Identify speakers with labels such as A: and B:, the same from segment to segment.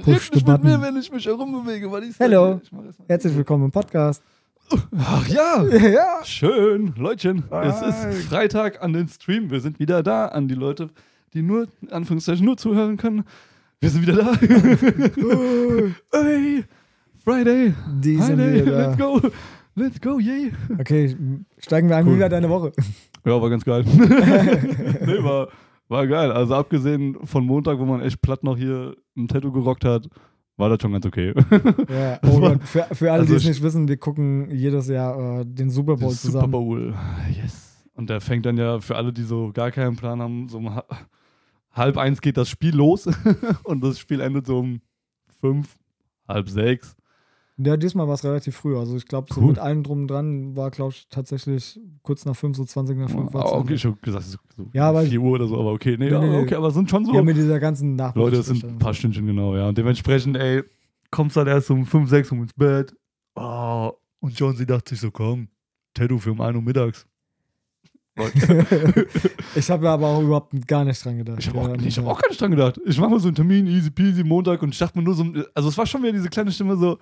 A: Push the
B: nicht mit mir, wenn ich mich herumbewege, weil ich
A: Hello. Herzlich willkommen im Podcast.
B: Ach ja,
A: Ja.
B: schön, Leutchen. Es
A: Hi.
B: ist Freitag an den Stream. Wir sind wieder da. An die Leute, die nur, Anführungszeichen, nur zuhören können. Wir sind wieder da. hey, Friday.
A: Die sind
B: Friday,
A: wieder da.
B: let's go. Let's go, yay.
A: Okay, steigen wir ein.
B: Cool.
A: Wie war deine Woche?
B: Ja, war ganz geil. nee, war, war geil. Also abgesehen von Montag, wo man echt platt noch hier ein Tattoo gerockt hat, war das schon ganz okay.
A: Ja, oh
B: war-
A: für, für alle,
B: Also
A: die es
B: ich-
A: nicht wissen, wir gucken jedes Jahr äh, den Super Bowl
B: Super
A: zusammen.
B: Bowl. Yes. Und der fängt dann ja für alle, die so gar keinen Plan haben, so um ha- halb eins geht das Spiel los und das Spiel endet so um fünf, halb sechs.
A: Ja, diesmal war es relativ früh. Also ich glaube, so
B: Cool.
A: mit allem drum und dran war, glaube ich, tatsächlich kurz nach fünf, so 20 nach fünf. war zu
B: okay, ich hab gesagt, so
A: Ja, aber-
B: 4 Uhr oder so, aber okay. Nee,
A: Nee,
B: ja,
A: nee,
B: okay, aber es sind schon so.
A: Ja, mit dieser ganzen Nachricht.
B: Leute, es sind ein paar Stündchen genau, ja. Und dementsprechend, ey, kommst dann erst um 5, 6 Uhr ins Bett. Oh, und Jonesy dachte sich so, komm, Tattoo für um 1 Uhr mittags.
A: Ich habe aber auch überhaupt gar nicht dran gedacht.
B: ich habe
A: Ja,
B: auch, ich hab
A: ja.
B: auch gar nicht dran gedacht. Ich mache mal so einen Termin, easy peasy, Montag, und ich dachte mir nur so, also es war schon wieder diese kleine Stimme so,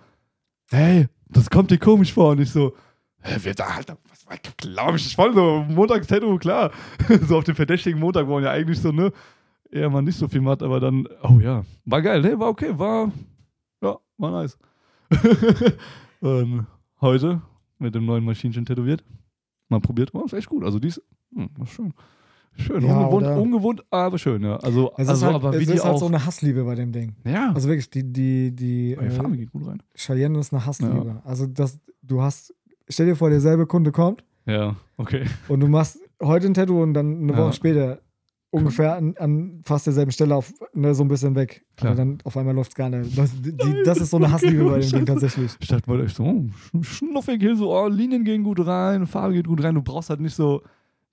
B: hey, das kommt dir komisch vor. Und ich so, wer da, Alter, was war, glaub ich, ich voll so, Montags Tattoo, klar. so auf dem verdächtigen Montag, wo man ja eigentlich so, ne, eher mal nicht so viel macht, aber dann, oh ja, war geil, ne, war okay, war, ja, war nice. und heute mit dem neuen Maschinchen tätowiert, mal probiert, war echt gut, also dies, hm, war schön. Schön,
A: Ja,
B: ungewohnt,
A: oder?
B: ungewohnt, aber schön, ja. Also,
A: Es
B: also
A: ist halt,
B: aber wie
A: es ist halt so eine Hassliebe bei dem Ding.
B: ja,
A: Also wirklich, die, die, die,
B: oh, die Farbe
A: äh,
B: geht gut rein.
A: Cheyenne ist eine Hassliebe. Also das, du hast, stell dir vor, derselbe Kunde kommt
B: Ja, okay.
A: und du machst heute ein Tattoo und dann eine
B: Ja.
A: Woche später ungefähr an, an fast derselben Stelle auf, ne, so ein bisschen weg.
B: Klar.
A: Aber dann auf einmal läuft es gar nicht. Das, die, das ist so eine Hassliebe bei dem Ding tatsächlich.
B: Ich dachte mal echt so, oh, sch- schnuffig hier so, oh, Linien gehen gut rein, Farbe geht gut rein. Du brauchst halt nicht so,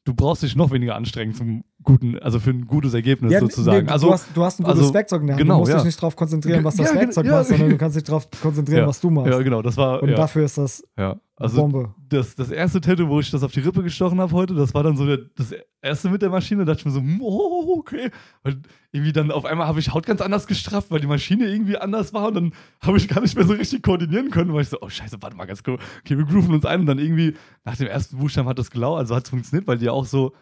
B: du brauchst dich noch weniger anstrengen zum guten, also für ein gutes Ergebnis
A: Ja,
B: sozusagen.
A: nee,
B: also,
A: du, hast, du hast ein gutes
B: also,
A: Werkzeug in der Hand.
B: genau,
A: du musst
B: ja.
A: dich nicht darauf konzentrieren, was das
B: Ja,
A: Werkzeug
B: ja.
A: macht, sondern du kannst dich darauf konzentrieren, was du machst.
B: ja, genau, das war,
A: und dafür ist das
B: ja. Also,
A: Bombe.
B: das, das erste Tattoo, wo ich das auf die Rippe gestochen habe heute, das war dann so der, das erste mit der Maschine. Da dachte ich mir so, oh, okay. Weil irgendwie dann auf einmal habe ich Haut ganz anders gestrafft, weil die Maschine irgendwie anders war und dann habe ich gar nicht mehr so richtig koordinieren können. Weil ich so, oh Scheiße, warte mal ganz kurz. Okay, wir grooven uns ein und dann irgendwie nach dem ersten Buchstaben hat das gelau, also hat es funktioniert, weil die auch so,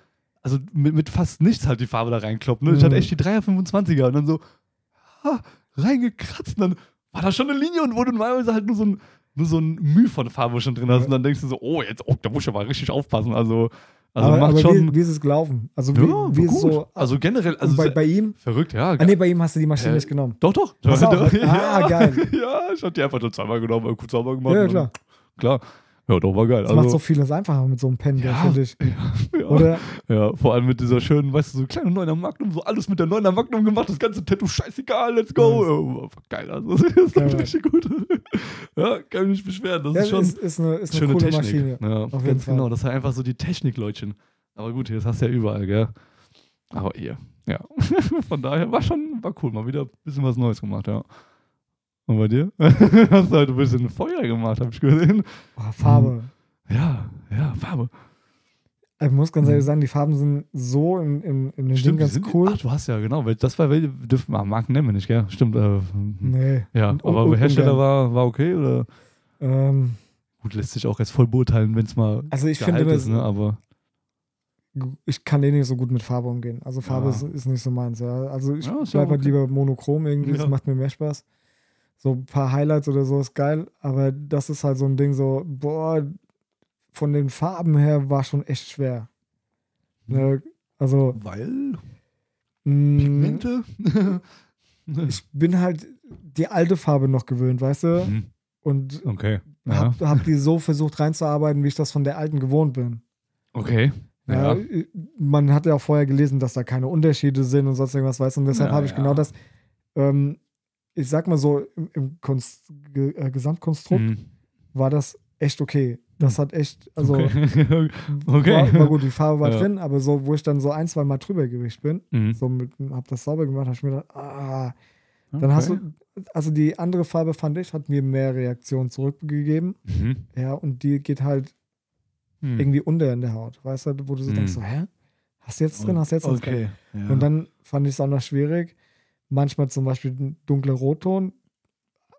B: also mit, mit fast nichts halt die Farbe da reinkloppt. Ne? Ich
A: Mhm.
B: hatte echt die 3er 25er und dann so, ha, reingekratzt und dann war da schon eine Linie und wurde normalerweise halt nur so ein, nur so ein Mühe von Farbe schon drin hast. Und dann denkst du so, oh, jetzt, oh, da muss ich aber richtig aufpassen. Also, also
A: aber
B: macht
A: aber
B: schon.
A: wie, wie ist es gelaufen? Also wie,
B: ja,
A: wie ist es
B: gut.
A: so?
B: also generell, also
A: bei, bei ihm?
B: verrückt, ja.
A: Ah, nee, bei ihm hast du die Maschine
B: Äh,
A: nicht genommen.
B: Doch, doch.
A: So,
B: doch.
A: ah, geil.
B: Ja, ich hatte die einfach nur zweimal genommen, kurz sauber gemacht.
A: Ja, klar.
B: Klar. Ja, doch, war geil.
A: Das
B: also,
A: macht so vieles einfacher mit so einem Pen,
B: Ja.
A: finde ich.
B: ja,
A: Oder?
B: ja, vor allem mit dieser schönen, weißt du, so kleine Neuner Magnum, so alles mit der Neuner Magnum gemacht, das ganze Tattoo, scheißegal, let's go. Ja, war geil, also das ist
A: Geil.
B: richtig gut. ja, kann mich nicht beschweren. Das ist schon
A: ist, ist eine, ist eine
B: schöne
A: coole
B: Technik.
A: Maschine.
B: Ja, ganz
A: Fall.
B: genau, das ist halt einfach so die Technik, Leutchen. Aber gut, das hast du ja überall, gell? Aber hier, ja. Von daher war schon, war cool, mal wieder ein bisschen was Neues gemacht, ja. Und bei dir? hast du halt ein bisschen Feuer gemacht, hab ich gesehen.
A: Oh, Farbe.
B: Ja, ja, Farbe.
A: Ich muss ganz ehrlich sagen, die Farben sind so in, in, in dem Ding
B: die
A: ganz
B: sind,
A: cool.
B: Ach, du hast ja, genau, weil das war, welche dürfen wir Marken nennen wir nicht, gell? Stimmt. Äh,
A: Nee.
B: ja,
A: Und-
B: aber
A: und-
B: Hersteller war, war okay oder?
A: Ähm,
B: Gut, lässt sich auch jetzt voll beurteilen, wenn es mal
A: also ich finde,
B: ist, ne? Aber
A: ich kann eh nicht so gut mit Farbe umgehen. Also Farbe
B: Ja.
A: ist, ist nicht so meins. Ja. Also ich
B: Ja,
A: bleibe halt
B: okay.
A: lieber monochrom irgendwie, das
B: Ja.
A: macht mir mehr Spaß. So ein paar Highlights oder so ist geil, aber das ist halt so ein Ding so, boah, von den Farben her war schon echt schwer. Ne? Also
B: weil
A: mh,
B: Pigmente?
A: ich bin halt die alte Farbe noch gewöhnt, weißt du?
B: Mhm.
A: Und
B: okay. Ja.
A: hab, hab die so versucht reinzuarbeiten, wie ich das von der alten gewohnt bin.
B: Okay. Ja.
A: Ja. Man hat ja auch vorher gelesen, dass da keine Unterschiede sind und sonst irgendwas, weißt du? Und deshalb habe ich genau das, ähm, ich sag mal so, im, im Konst, äh, Gesamtkonstrukt
B: Mhm.
A: war das echt okay. Das hat echt, also
B: okay. okay.
A: War, war gut, die Farbe war
B: Ja.
A: drin, aber so, wo ich dann so ein, zwei Mal drüber gewischt bin,
B: Mhm.
A: so mit, hab das sauber gemacht, hab ich mir gedacht, ah, dann hast
B: Okay.
A: du, also die andere Farbe fand ich, hat mir mehr Reaktion zurückgegeben.
B: Mhm.
A: Ja, und die geht halt
B: Mhm.
A: irgendwie unter in der Haut. Weißt du, wo du so
B: Mhm.
A: denkst, so, hä? Hast du jetzt drin, hast du jetzt noch drin?
B: Okay. Ja.
A: Und dann fand ich es auch noch schwierig, manchmal zum Beispiel ein dunkler Rotton.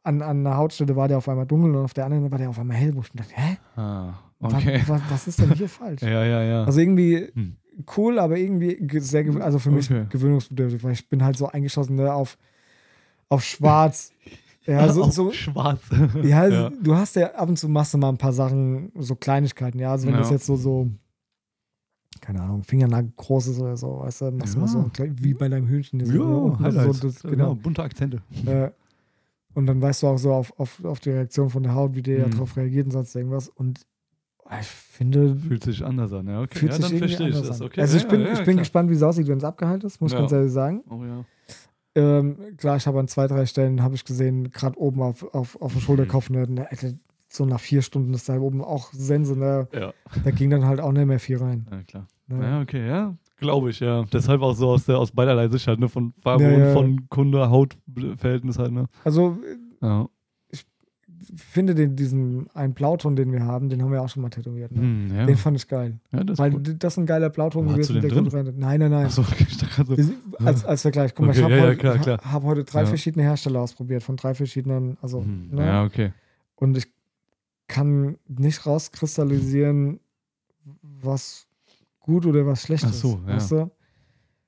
A: An, an der Hautstelle war der auf einmal dunkel und auf der anderen war der auf einmal hell, wo ich mir dachte, hä?
B: Ah, okay.
A: Was, was ist denn hier falsch?
B: Ja, ja, ja.
A: Also irgendwie
B: Hm.
A: cool, aber irgendwie ge- sehr, also für mich
B: Okay.
A: gewöhnungsbedürftig, weil ich bin halt so eingeschossen ne, auf, auf schwarz. Ja, so, so,
B: schwarz.
A: ja,
B: ja.
A: du hast ja ab und zu machst du mal ein paar Sachen, so Kleinigkeiten, ja. Also wenn
B: Ja.
A: das jetzt so, so, keine Ahnung, Fingernagel groß ist oder so, weißt du, machst du mal so ein wie bei deinem Hühnchen.
B: Ja,
A: unten, also
B: Highlights.
A: so, das,
B: genau.
A: genau.
B: bunte Akzente.
A: Äh, und dann weißt du auch so auf, auf, auf die Reaktion von der Haut, wie der
B: Mhm.
A: darauf reagiert und sonst irgendwas. Und ich finde,
B: Fühlt sich anders an, ja, okay.
A: fühlt
B: ja,
A: sich
B: dann
A: irgendwie
B: verstehe ich
A: anders
B: das,
A: an.
B: okay.
A: Also ich bin,
B: ja,
A: ich bin
B: klar.
A: gespannt, wie es aussieht, wenn es abgeheilt ist, muss ich ganz ehrlich sagen.
B: Oh ja.
A: Ähm, klar, ich habe an zwei, drei Stellen, habe ich gesehen, gerade oben auf, auf, auf dem
B: Mhm.
A: Schulterkopf, ne, ne, so nach vier Stunden ist da oben auch Sense, ne,
B: Ja,
A: da ging dann halt auch nicht mehr viel rein.
B: ja, klar.
A: Ne.
B: Ja, okay, ja. Glaube ich, ja. Deshalb auch so aus, der, aus beiderlei Sicht halt, ne? Von Farbe
A: Ja,
B: und von Kunde-Haut-Verhältnis halt, ne?
A: Also ich finde den, diesen einen Blauton, den wir haben, den haben wir auch schon mal tätowiert. Ne?
B: Hm.
A: Den fand ich geil.
B: das
A: Weil
B: gut.
A: das ist ein geiler Blauton gewesen.
B: den
A: gut rein- Nein, nein, nein.
B: Achso, okay, so.
A: Als, als Vergleich. Guck mal,
B: Okay,
A: ich habe heute,
B: klar, klar.
A: hab heute drei verschiedene Hersteller ausprobiert, von drei verschiedenen, also,
B: Hm,
A: ne?
B: Ja, okay.
A: Und ich kann nicht rauskristallisieren, was gut oder was schlecht
B: Ach
A: ist.
B: so, ja.
A: Weißt du?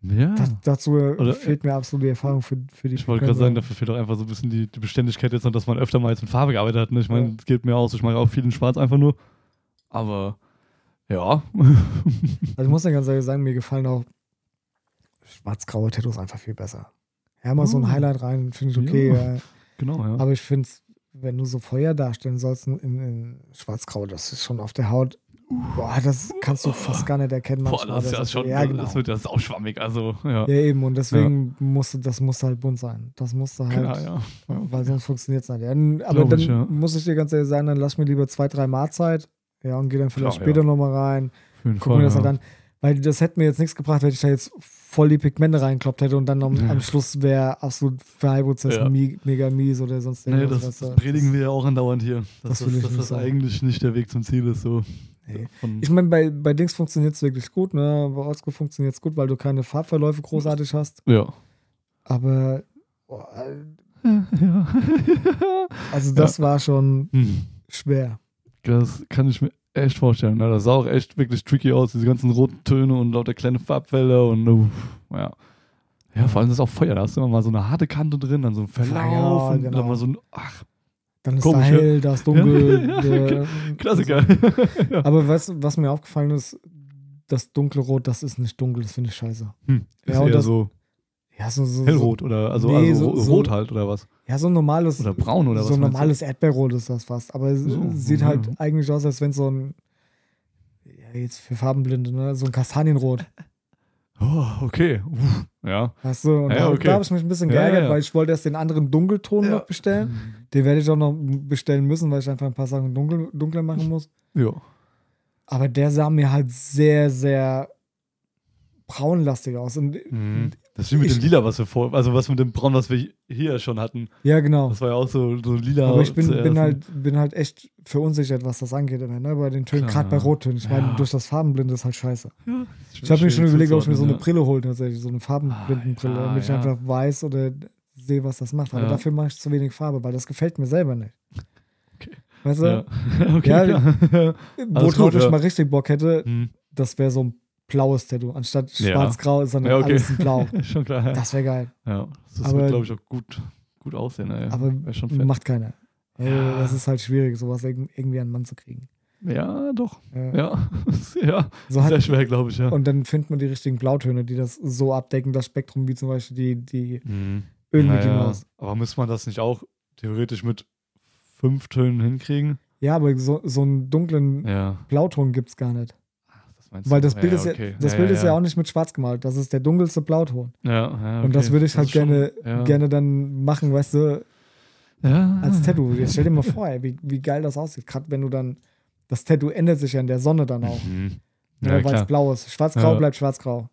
B: Ja.
A: Da, dazu
B: Oder-
A: fehlt mir absolut die Erfahrung für, für die
B: Ich wollte gerade sagen, dafür fehlt auch einfach so ein bisschen die, die Beständigkeit jetzt dass man öfter mal jetzt mit Farbe gearbeitet hat. Ne? Ich meine,
A: Ja.
B: es geht mir auch so, ich mache auch viel in Schwarz einfach nur. Aber ja.
A: Also ich muss ja ganz ehrlich sagen, mir gefallen auch schwarz-graue Tattoos einfach viel besser. Ja, mal so ein
B: Oh.
A: Highlight rein, finde ich okay.
B: Ja.
A: Ja.
B: genau, ja.
A: Aber ich finde, wenn du so Feuer darstellen sollst in, in schwarz-grau, das ist schon auf der Haut, boah, das kannst du fast gar nicht erkennen.
B: Boah,
A: manchmal.
B: das ist ja schon,
A: Ja, genau.
B: das wird ja sauschwammig, also, ja.
A: Ja, eben. Und deswegen musste das musste halt bunt sein. Das musste halt,
B: Klar, ja. ja.
A: weil sonst funktioniert es nicht. Ja, aber
B: Glaub
A: dann
B: ja.
A: muss ich dir ganz ehrlich sagen, dann lass mir lieber zwei, drei Mal Zeit. Ja, und geh dann vielleicht
B: Klar,
A: später
B: ja.
A: nochmal rein. Guck mir das
B: ja.
A: halt an. Weil das hätte mir jetzt nichts gebracht, wenn ich da jetzt voll die Pigmente reinkloppt hätte und dann am,
B: Ja.
A: am Schluss wäre absolut Verheilprozess
B: Ja.
A: mi mega mies oder sonst
B: Nee,
A: irgendwas.
B: das,
A: weißt
B: das
A: du.
B: predigen wir ja auch andauernd hier.
A: das
B: Dass das,
A: ich
B: dass das eigentlich nicht der Weg zum Ziel ist. So.
A: Nee. Ich meine, bei, bei Dings funktioniert es wirklich gut, ne? Bei Oldschool funktioniert es gut, weil du keine Farbverläufe großartig hast.
B: ja.
A: Aber
B: ja.
A: also das war schon
B: Hm.
A: schwer.
B: Das kann ich mir echt vorstellen. ne? Das sah auch echt wirklich tricky aus, diese ganzen roten Töne und lauter kleine Farbfelder und uff, ja. Ja, vor allem ist auch Feuer. Da hast du immer mal so eine harte Kante drin, dann so ein Verlauf
A: Ja,
B: und
A: genau.
B: dann mal so ein. Ach,
A: Dann ist
B: Komisch,
A: da
B: ja.
A: hell, da ist dunkel.
B: Ja,
A: der-
B: Klassiker. ja.
A: Aber was, was mir aufgefallen ist, das dunkle Rot, das ist nicht dunkel, das finde ich scheiße.
B: Hm.
A: Ja, und das-
B: so
A: Ja, so, so,
B: hellrot oder also,
A: Nee,
B: also
A: so-
B: ro-
A: so-
B: rot halt oder was?
A: So, ja, so ein normales.
B: Oder braun oder
A: so
B: was
A: ein
B: meinst du?
A: normales Erdbeerrot ist das fast. Aber es
B: So,
A: sieht
B: ja.
A: halt eigentlich aus, als wenn so ein. Ja, jetzt für Farbenblinde, ne? So ein Kastanienrot.
B: Oh, okay. Uff, ja.
A: Weißt du? Und
B: Ja,
A: da,
B: okay.
A: da habe ich mich ein bisschen
B: Ja,
A: geärgert,
B: ja.
A: weil ich wollte erst den anderen Dunkelton
B: Ja.
A: noch bestellen. Den werde ich auch noch bestellen müssen, weil ich einfach ein paar Sachen dunkel, dunkler machen muss.
B: Ja.
A: Aber der sah mir halt sehr, sehr braunlastig aus. Und
B: Mhm. Das ist wie mit dem Lila, was wir vor, also was mit dem Braun, was wir hier schon hatten.
A: ja, genau.
B: Das war ja auch so, so lila.
A: Aber ich bin, bin, halt, bin halt echt verunsichert, was das angeht, immer, ne? bei den Tönen, gerade bei
B: ja.
A: Rottönen. Ich meine,
B: Ja.
A: durch das Farbenblinde ist halt scheiße.
B: Ja,
A: Ich habe mir schon überlegt, ob ich mir so eine
B: zuzuordnen,
A: Brille hole, tatsächlich, so eine Farbenblindenbrille,
B: Ah, ja,
A: damit ich
B: ja.
A: einfach weiß oder sehe, was das macht. Aber
B: Ja.
A: dafür mache ich zu wenig Farbe, weil das gefällt mir selber nicht.
B: Okay.
A: Weißt du,
B: Ja. okay,
A: Ja.
B: Alles gut,
A: ich
B: ja.
A: mal richtig Bock hätte,
B: Hm.
A: das wäre so ein blaues Tattoo. Anstatt schwarz-grau ist dann
B: Ja, okay.
A: alles in blau.
B: schon klar. Ja,
A: Das wäre geil.
B: ja. das wird, glaube ich, auch gut, gut aussehen. Ey.
A: Aber macht keiner. Äh,
B: Ja.
A: Das ist halt schwierig, sowas irg- irgendwie an den Mann zu kriegen.
B: Ja, doch. Ja, ja.
A: So hat,
B: Sehr schwer, glaube ich, ja.
A: Und dann findet man die richtigen Blautöne, die das so abdecken, das Spektrum, wie zum Beispiel die, die
B: Mhm.
A: Öl-Mickey
B: Naja,
A: Maus.
B: Aber müsste man das nicht auch theoretisch mit fünf Tönen hinkriegen?
A: Ja, aber so, so einen dunklen
B: Ja.
A: Blauton gibt es gar nicht.
B: Das meinst
A: Weil
B: du?
A: das Bild, ist, ja,
B: okay.
A: das Bild ist ja auch nicht mit schwarz gemalt. Das ist der dunkelste Blauton.
B: Ja, ja,
A: Und das
B: okay.
A: würde ich halt
B: ist schon-
A: gerne,
B: ja.
A: gerne dann machen, weißt du,
B: ja.
A: als Tattoo. Jetzt stell dir mal vor, ey, wie, wie geil das aussieht. Gerade wenn du dann, das Tattoo ändert sich ja in der Sonne dann auch.
B: Mhm.
A: Ja,
B: Ja,
A: weil es blau ist. Schwarz-grau
B: Ja.
A: bleibt schwarz-grau.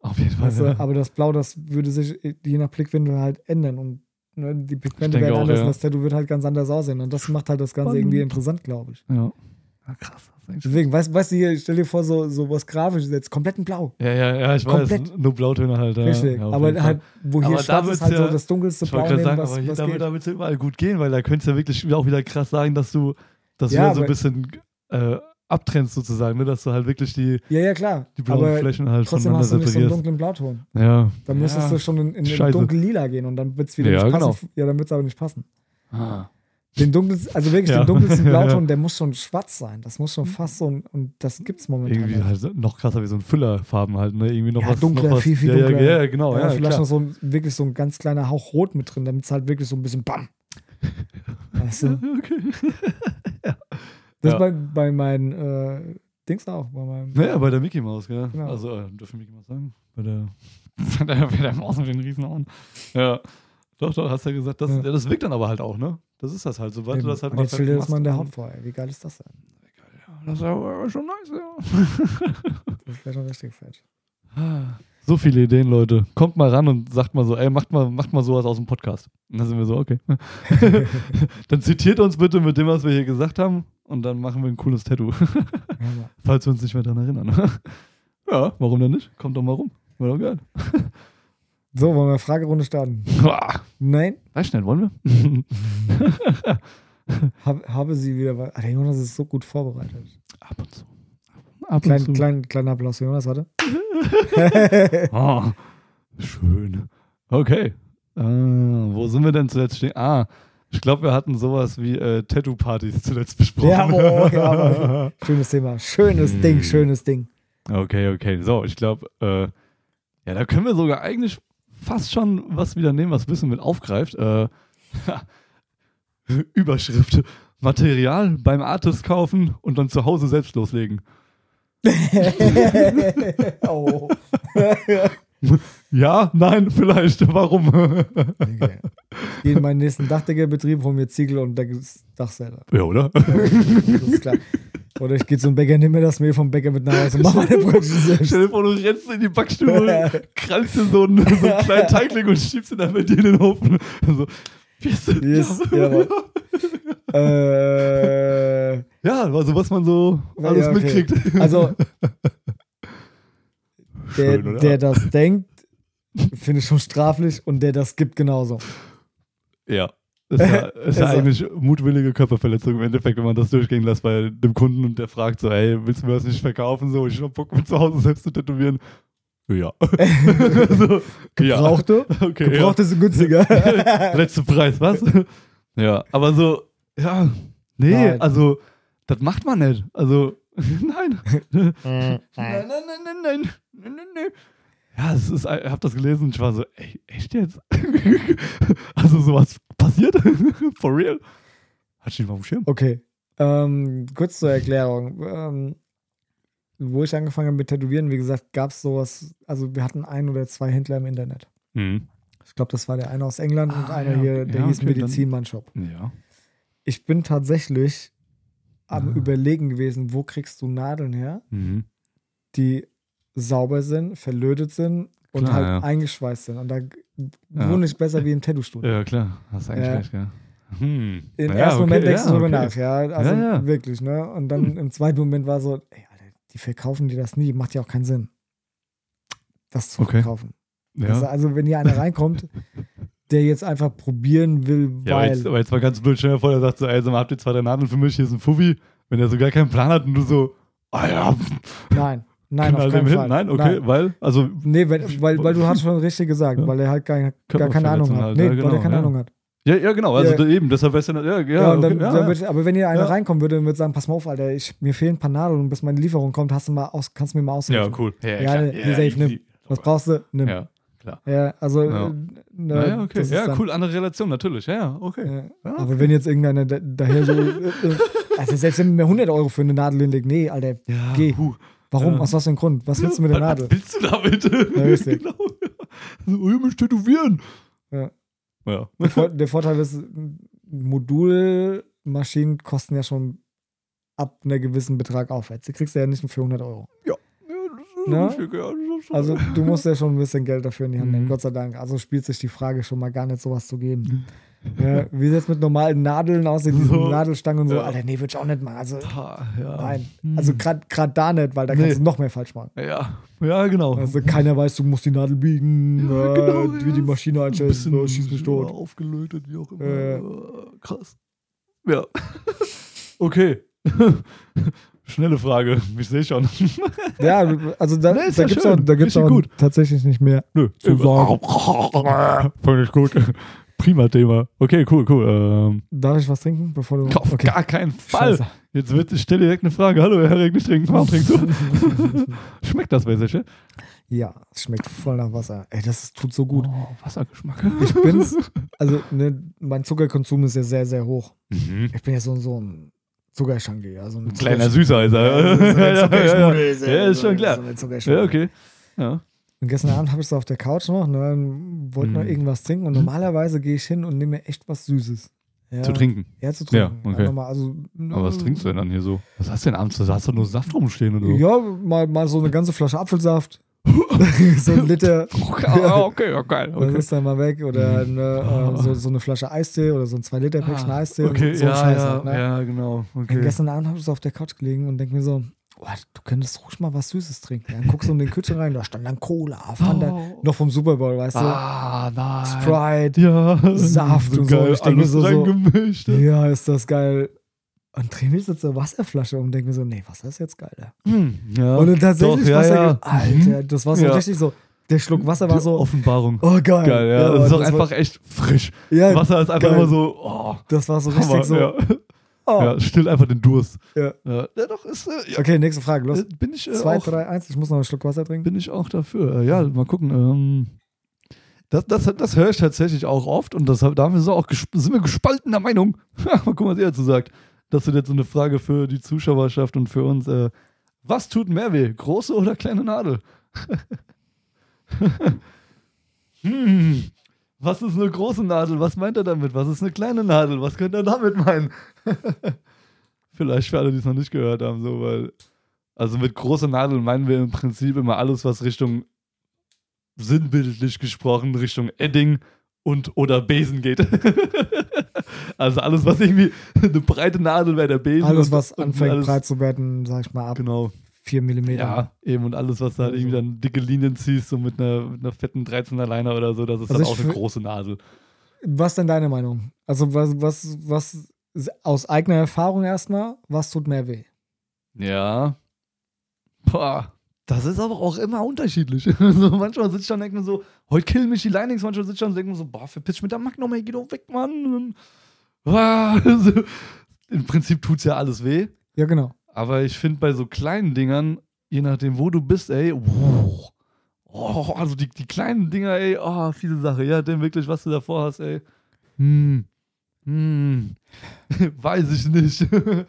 B: Auf jeden Fall.
A: Weißt du?
B: ja.
A: Aber das Blau, das würde sich je nach Blickwinkel halt ändern. Und ne, die Pigmente werden
B: auch,
A: anders
B: ja.
A: und das Tattoo wird halt ganz anders aussehen. Und das macht halt das Ganze
B: Spannend.
A: irgendwie interessant, glaube ich.
B: Ja. Ah, krass. Das
A: Deswegen, weißt, weißt du hier, stell dir vor, so, so was Grafisches jetzt, komplett in Blau.
B: Ja, ja, ja, ich weiß.
A: Komplett.
B: Nur Blautöne halt. Ja,
A: Richtig.
B: ja,
A: aber halt, wo hier
B: Aber da
A: schwarz ist, halt
B: ja-
A: so das dunkelste
B: Ich
A: Blau
B: wollte gerade
A: nehmen,
B: sagen,
A: was,
B: aber hier, damit, damit es überall gut gehen, weil da könntest du ja wirklich auch wieder krass sagen, dass du, dass
A: Ja,
B: du so ein bisschen äh, abtrennst sozusagen, ne? dass du halt wirklich die,
A: Ja, ja, klar.
B: die blauen
A: aber
B: Flächen halt
A: trotzdem
B: voneinander
A: hast du nicht so einen
B: separierst.
A: dunklen Blauton.
B: Ja.
A: Dann müsstest
B: ja.
A: du schon in, in, in
B: Scheiße.
A: dunkel-lila gehen und dann wird es wieder
B: Ja,
A: nicht
B: genau.
A: passen. Ja, dann wird es aber nicht passen.
B: Ah.
A: Den dunkelsten, also wirklich
B: Ja.
A: den dunkelsten. Blauton, der muss schon schwarz sein. Das muss schon fast so ein, und das gibt es momentan.
B: Irgendwie
A: nicht.
B: halt noch krasser wie so ein Füllerfarben halt, ne? Irgendwie noch
A: Ja,
B: was.
A: dunkler,
B: noch was,
A: viel, viel
B: ja,
A: dunkler.
B: Ja, ja, genau,
A: ja, vielleicht
B: klar.
A: noch so ein, wirklich so ein ganz kleiner Hauch Rot mit drin, damit es halt wirklich so ein bisschen BAM. Weißt du?
B: Okay.
A: Das
B: Ja.
A: bei, bei meinen äh, Dings auch. Bei meinem,
B: Naja, bei der Mickey Maus, gell?
A: Genau.
B: Also, äh, dürfen Mickey Maus sagen? Bei der, bei der, bei der Maus mit den Riesenaugen. Ja. Doch, doch, hast ja gesagt, das,
A: Ja.
B: ja. das wirkt dann aber halt auch, ne? Das ist das halt, sobald
A: Eben.
B: du das halt
A: und jetzt stell dir das mal in der Haut vor. Ey. Wie geil ist das denn?
B: Das ist aber schon nice, ja.
A: Das wäre schon richtig fett.
B: So viele Ideen, Leute. Kommt mal ran und sagt mal so, ey, macht mal, macht mal sowas aus dem Podcast. Und dann sind wir so, okay. dann zitiert uns bitte mit dem, was wir hier gesagt haben und dann machen wir ein cooles Tattoo, falls wir uns nicht mehr dran erinnern. ja, warum denn nicht? Kommt doch mal rum. War doch geil.
A: So, wollen wir eine Fragerunde starten?
B: Boah.
A: Nein?
B: Weiß schnell, wollen wir?
A: Hab, habe sie wieder. was- der Jonas ist so gut vorbereitet.
B: Ab und zu. Ab
A: Klein,
B: und zu.
A: klein, kleiner Applaus für Jonas, warte.
B: Ah, schön. Okay. Ah, wo sind wir denn zuletzt stehen? Ah, ich glaube, wir hatten sowas wie äh, Tattoo-Partys zuletzt besprochen.
A: Ja, ja, aber- Schönes Thema. Schönes
B: Hm.
A: Ding, schönes Ding.
B: Okay, okay. So, ich glaube, äh, ja, da können wir sogar eigentlich fast schon was wieder nehmen, was Wissen mit aufgreift. Äh, Überschrift. Material beim Artist kaufen und dann zu Hause selbst loslegen.
A: oh.
B: Ja, nein, vielleicht. Warum?
A: Okay. Geh in meinen nächsten Dachdeckerbetrieb, hol mir Ziegel und Dach selber.
B: ja, oder?
A: Das ist klar. Oder ich gehe zum Bäcker, nimm mir das Mehl vom Bäcker mit nach Hause und mach meine Brötchen selbst.
B: Stell dir vor, du rennst in die Backstube, krallst dir so einen, so einen kleinen Teigling und schiebst ihn dann bei dir in den Ofen. So, yes,
A: Yes, jawohl. äh,
B: Ja, also was man so
A: Ja,
B: alles
A: okay.
B: mitkriegt.
A: also, der,
B: Schön,
A: der das denkt, finde ich schon straflich und der das gibt genauso.
B: Ja. Das ist ja, ist
A: Ist
B: ja eigentlich mutwillige Körperverletzung im Endeffekt, wenn man das durchgehen lässt bei dem Kunden und der fragt so, hey, willst du mir das nicht verkaufen? So, ich hab Bock, mir zu Hause selbst zu tätowieren. Ja. so,
A: Gebrauchte?
B: Ja. Okay,
A: Gebrauchte sind günstiger.
B: ja. Letzte Preis, was? ja, aber so, ja, nee,
A: Nein.
B: also, das macht man nicht. Also, Nein. nein,
A: nein,
B: nein, nein, nein, nein, nein. Ja, es ist, ich habe das gelesen und ich war so, ey, echt jetzt? also sowas passiert? For real? Hat ich nicht mal auf dem Schirm?
A: Okay. Ähm, kurz zur Erklärung. Ähm, wo ich angefangen habe mit Tätowieren, wie gesagt, gab es sowas, also wir hatten ein oder zwei Händler im Internet.
B: Mhm.
A: Ich glaube, das war der eine aus England und
B: Ah,
A: einer
B: ja,
A: hier, der
B: Ja,
A: hieß
B: okay,
A: Medizinmann-Shop.
B: Ja.
A: Ich bin tatsächlich am
B: Ah.
A: Überlegen gewesen, wo kriegst du Nadeln her,
B: Mhm.
A: die sauber sind, verlötet sind und
B: Klar,
A: halt
B: ja.
A: eingeschweißt sind. Und da
B: Ja.
A: wo nicht besser wie im Tattoo-Studio.
B: Ja, klar. Hast eigentlich
A: Ja.
B: recht, ja. Hm.
A: Im
B: Ja,
A: ersten
B: okay,
A: Moment denkst
B: ja,
A: du drüber
B: okay.
A: nach, ja. Also
B: Ja,
A: wirklich, ne? Und dann im zweiten Moment war so, ey, Alter, die verkaufen dir das nie, macht ja auch keinen Sinn. Das zu
B: Okay.
A: verkaufen. Also, also wenn hier einer reinkommt, der jetzt einfach probieren will,
B: Ja, aber
A: weil.
B: jetzt, aber jetzt mal ganz blöd, dir vor, der sagt so, ey, sag mal, habt ihr zwei, Nadeln für mich, hier ist ein Fuffi. Wenn er so gar keinen Plan hat und du so, ah ja,
A: nein, nein, auf
B: knall
A: keinen. Fall.
B: Nein, okay, weil, also,
A: Nee, weil, weil, weil du hast schon richtig gesagt,
B: Ja.
A: weil er halt gar, gar keine Ahnung hat.
B: halt,
A: nee,
B: ja,
A: weil
B: genau,
A: er keine
B: ja.
A: Ahnung hat.
B: ja, ja, genau, also
A: Ja.
B: eben, deshalb wär's ja, ja, ja,
A: Ja, und dann,
B: okay, ja,
A: dann
B: ja.
A: ich, aber wenn hier einer
B: Ja.
A: reinkommen würde und würde sagen, pass mal auf, Alter, ich, mir fehlen ein paar Nadeln und bis meine Lieferung kommt, hast du mal aus, kannst du mir mal aushelfen.
B: ja, cool. Ja,
A: Ja,
B: klar.
A: nee, safe,
B: easy.
A: nimm. Was brauchst du? Nimm. Ja,
B: Ja,
A: also,
B: Ja.
A: äh, ne,
B: ja, ja, okay. Ja, cool, andere Relation, natürlich, ja, ja, okay.
A: Ja.
B: Ja,
A: Aber wenn jetzt irgendeiner da, daher so, äh, äh, also selbst wenn mir 100 Euro für eine Nadel hinlegt, nee, Alter,
B: Ja,
A: Geh. Warum?
B: Ja.
A: Aus was für einem Grund? Was willst du mit der Nadel?
B: Was willst du damit?
A: Ja, richtig.
B: genau. So, oh, ich mich tätowieren.
A: Ja.
B: Ja.
A: Der, Vor der Vorteil ist, Modulmaschinen kosten ja schon ab einer gewissen Betrag aufwärts. Die kriegst du ja nicht nur für 100 Euro.
B: Ja,
A: Ne? Also du musst ja schon ein bisschen Geld dafür in die Hand nehmen,
B: Mhm.
A: Gott sei Dank. Also spielt sich die Frage schon mal gar nicht, sowas zu geben. ja, wie sieht es mit normalen Nadeln aus, in diesen
B: So.
A: Nadelstangen und so?
B: Ja.
A: Alter, nee, würde ich auch nicht machen. Also
B: ja.
A: nein.
B: Hm.
A: Also gerade da nicht, weil da
B: Nee.
A: kannst du noch mehr falsch machen.
B: Ja, ja, genau.
A: Also keiner weiß, du musst die Nadel biegen,
B: Ja,
A: äh,
B: genau,
A: wie die. Maschine
B: ein
A: einstellt,
B: bisschen
A: so, schieß mich tot.
B: aufgelötet, wie auch immer.
A: Äh.
B: Äh, Krass. Ja. okay. Schnelle Frage. Ich sehe schon.
A: Ja, also da,
B: Nee,
A: da
B: ja
A: gibt es
B: schön.
A: auch, da gibt's auch
B: gut.
A: tatsächlich nicht mehr.
B: Nö,
A: Zu sagen.
B: Fand ich gut. Prima Thema. Okay, cool, cool. Ähm,
A: Darf ich was trinken, bevor du.
B: auf gar keinen Fall.
A: Scheiße.
B: Jetzt wird, ich stelle direkt eine Frage. Hallo, Herr Reg, nicht trinken. Warum trinkst du? Schmeckt das Wässerchen?
A: Ja, es schmeckt voll nach Wasser. Ey, das tut so gut.
B: Oh, Wassergeschmack.
A: Ich bin's, also ne, mein Zuckerkonsum ist ja sehr, sehr hoch.
B: Mhm.
A: Ich bin ja so, so ein Zuckerschanke, also ein
B: Ein kleiner
A: Zuckersch-
B: Süßheißer.
A: Ja, so
B: Ja, ja, ja.
A: So-
B: Ja, ist schon
A: so-
B: klar.
A: so.
B: Ja, okay. Ja.
A: Und gestern Abend habe ich so auf der Couch noch, ne, wollte noch
B: Mhm.
A: irgendwas trinken und normalerweise gehe ich hin und nehme mir echt was Süßes. Ja,
B: Zu trinken.
A: Ja, zu trinken.
B: Ja, okay.
A: Mal, also,
B: Aber was trinkst du denn dann hier so? Was hast du denn abends? Da hast du nur Saft rumstehen oder so?
A: Ja, mal, mal so eine ganze Flasche Apfelsaft. so ein Liter.
B: Ah, okay, geil.
A: Das
B: Okay.
A: ist dann mal weg. Oder ne, äh, so, so eine Flasche Eistee oder so ein 2-Liter-Päckchen
B: Ah,
A: Eistee.
B: okay,
A: und so
B: ja,
A: Scheiß halt, ne?
B: ja, genau.
A: Und
B: Okay.
A: gestern Abend habe ich so auf der Couch gelegen und denke mir so, oh, du könntest ruhig mal was Süßes trinken. Dann guckst du in den Kühlschrank rein, da stand dann Cola, Fanta,
B: Oh.
A: noch vom Super Bowl, weißt
B: Ah, nein.
A: du? Sprite.
B: Ja.
A: Saft und so.
B: geil.
A: Ich denk mir
B: Alles
A: so- so-. Ja, ist das geil. Und drehe mich so zur Wasserflasche und denke mir so, nee, Wasser ist jetzt geiler.
B: Hm, ja.
A: Und dann tatsächlich
B: Doch, ja,
A: Wasser,
B: ja.
A: Alter, das war so
B: Ja.
A: richtig so, der Schluck Wasser war so,
B: Offenbarung.
A: oh geil.
B: Geil, ja. das ist doch
A: das
B: einfach echt frisch. Wasser ist einfach
A: geil.
B: immer so, oh,
A: Das war so richtig
B: Hammer,
A: so,
B: ja.
A: oh.
B: ja, stillt einfach den Durst.
A: Ja.
B: Ja, ja doch, ist, äh, ja.
A: Okay, nächste Frage, los.
B: Äh, Bin ich, äh,
A: 2,
B: auch,
A: 3, 1, ich muss noch einen Schluck Wasser trinken.
B: bin ich auch dafür. Äh, ja, mal gucken. Ähm, das, das, das höre ich tatsächlich auch oft und das, da haben wir so auch sind wir gespaltener Meinung. mal gucken, was ihr dazu sagt. Das wird jetzt so eine Frage für die Zuschauerschaft und für uns. Äh, was tut mehr weh? Große oder kleine Nadel? hm, was ist eine große Nadel? Was meint er damit? Was ist eine kleine Nadel? Was könnte er damit meinen? Vielleicht für alle, die es noch nicht gehört haben, so, weil. Also mit großer Nadel meinen wir im Prinzip immer alles, was Richtung sinnbildlich gesprochen, Richtung Edding und oder Besen geht. also alles, was irgendwie eine breite Nadel wäre der Besen.
A: Alles, was
B: und
A: anfängt
B: alles-
A: breit zu werden, sag ich mal, ab
B: Genau.
A: 4 mm.
B: Ja, eben und alles, was da halt
A: Also.
B: irgendwie dann dicke Linien ziehst, so mit einer, mit einer fetten 13er Liner oder so, das ist
A: Also
B: dann auch eine große Nadel.
A: Was denn deine Meinung? Also, was, was, was aus eigener Erfahrung erstmal, was tut mehr weh?
B: Ja. Boah. Das ist aber auch immer unterschiedlich. so, manchmal sitze ich dann und denke mir so, heute killen mich die Linings, manchmal sitze ich dann und denke mir so, boah, verpiss dich mit der Magnum, ey, geh doch weg, Mann. Im Prinzip tut's ja alles weh.
A: Ja, genau.
B: Aber ich finde bei so kleinen Dingern, je nachdem, wo du bist, ey, oh, also die, die kleinen Dinger, ey, oh, fiese Sache. Ja, denn wirklich, was du davor hast, ey. Hm. Hm. Weiß ich nicht.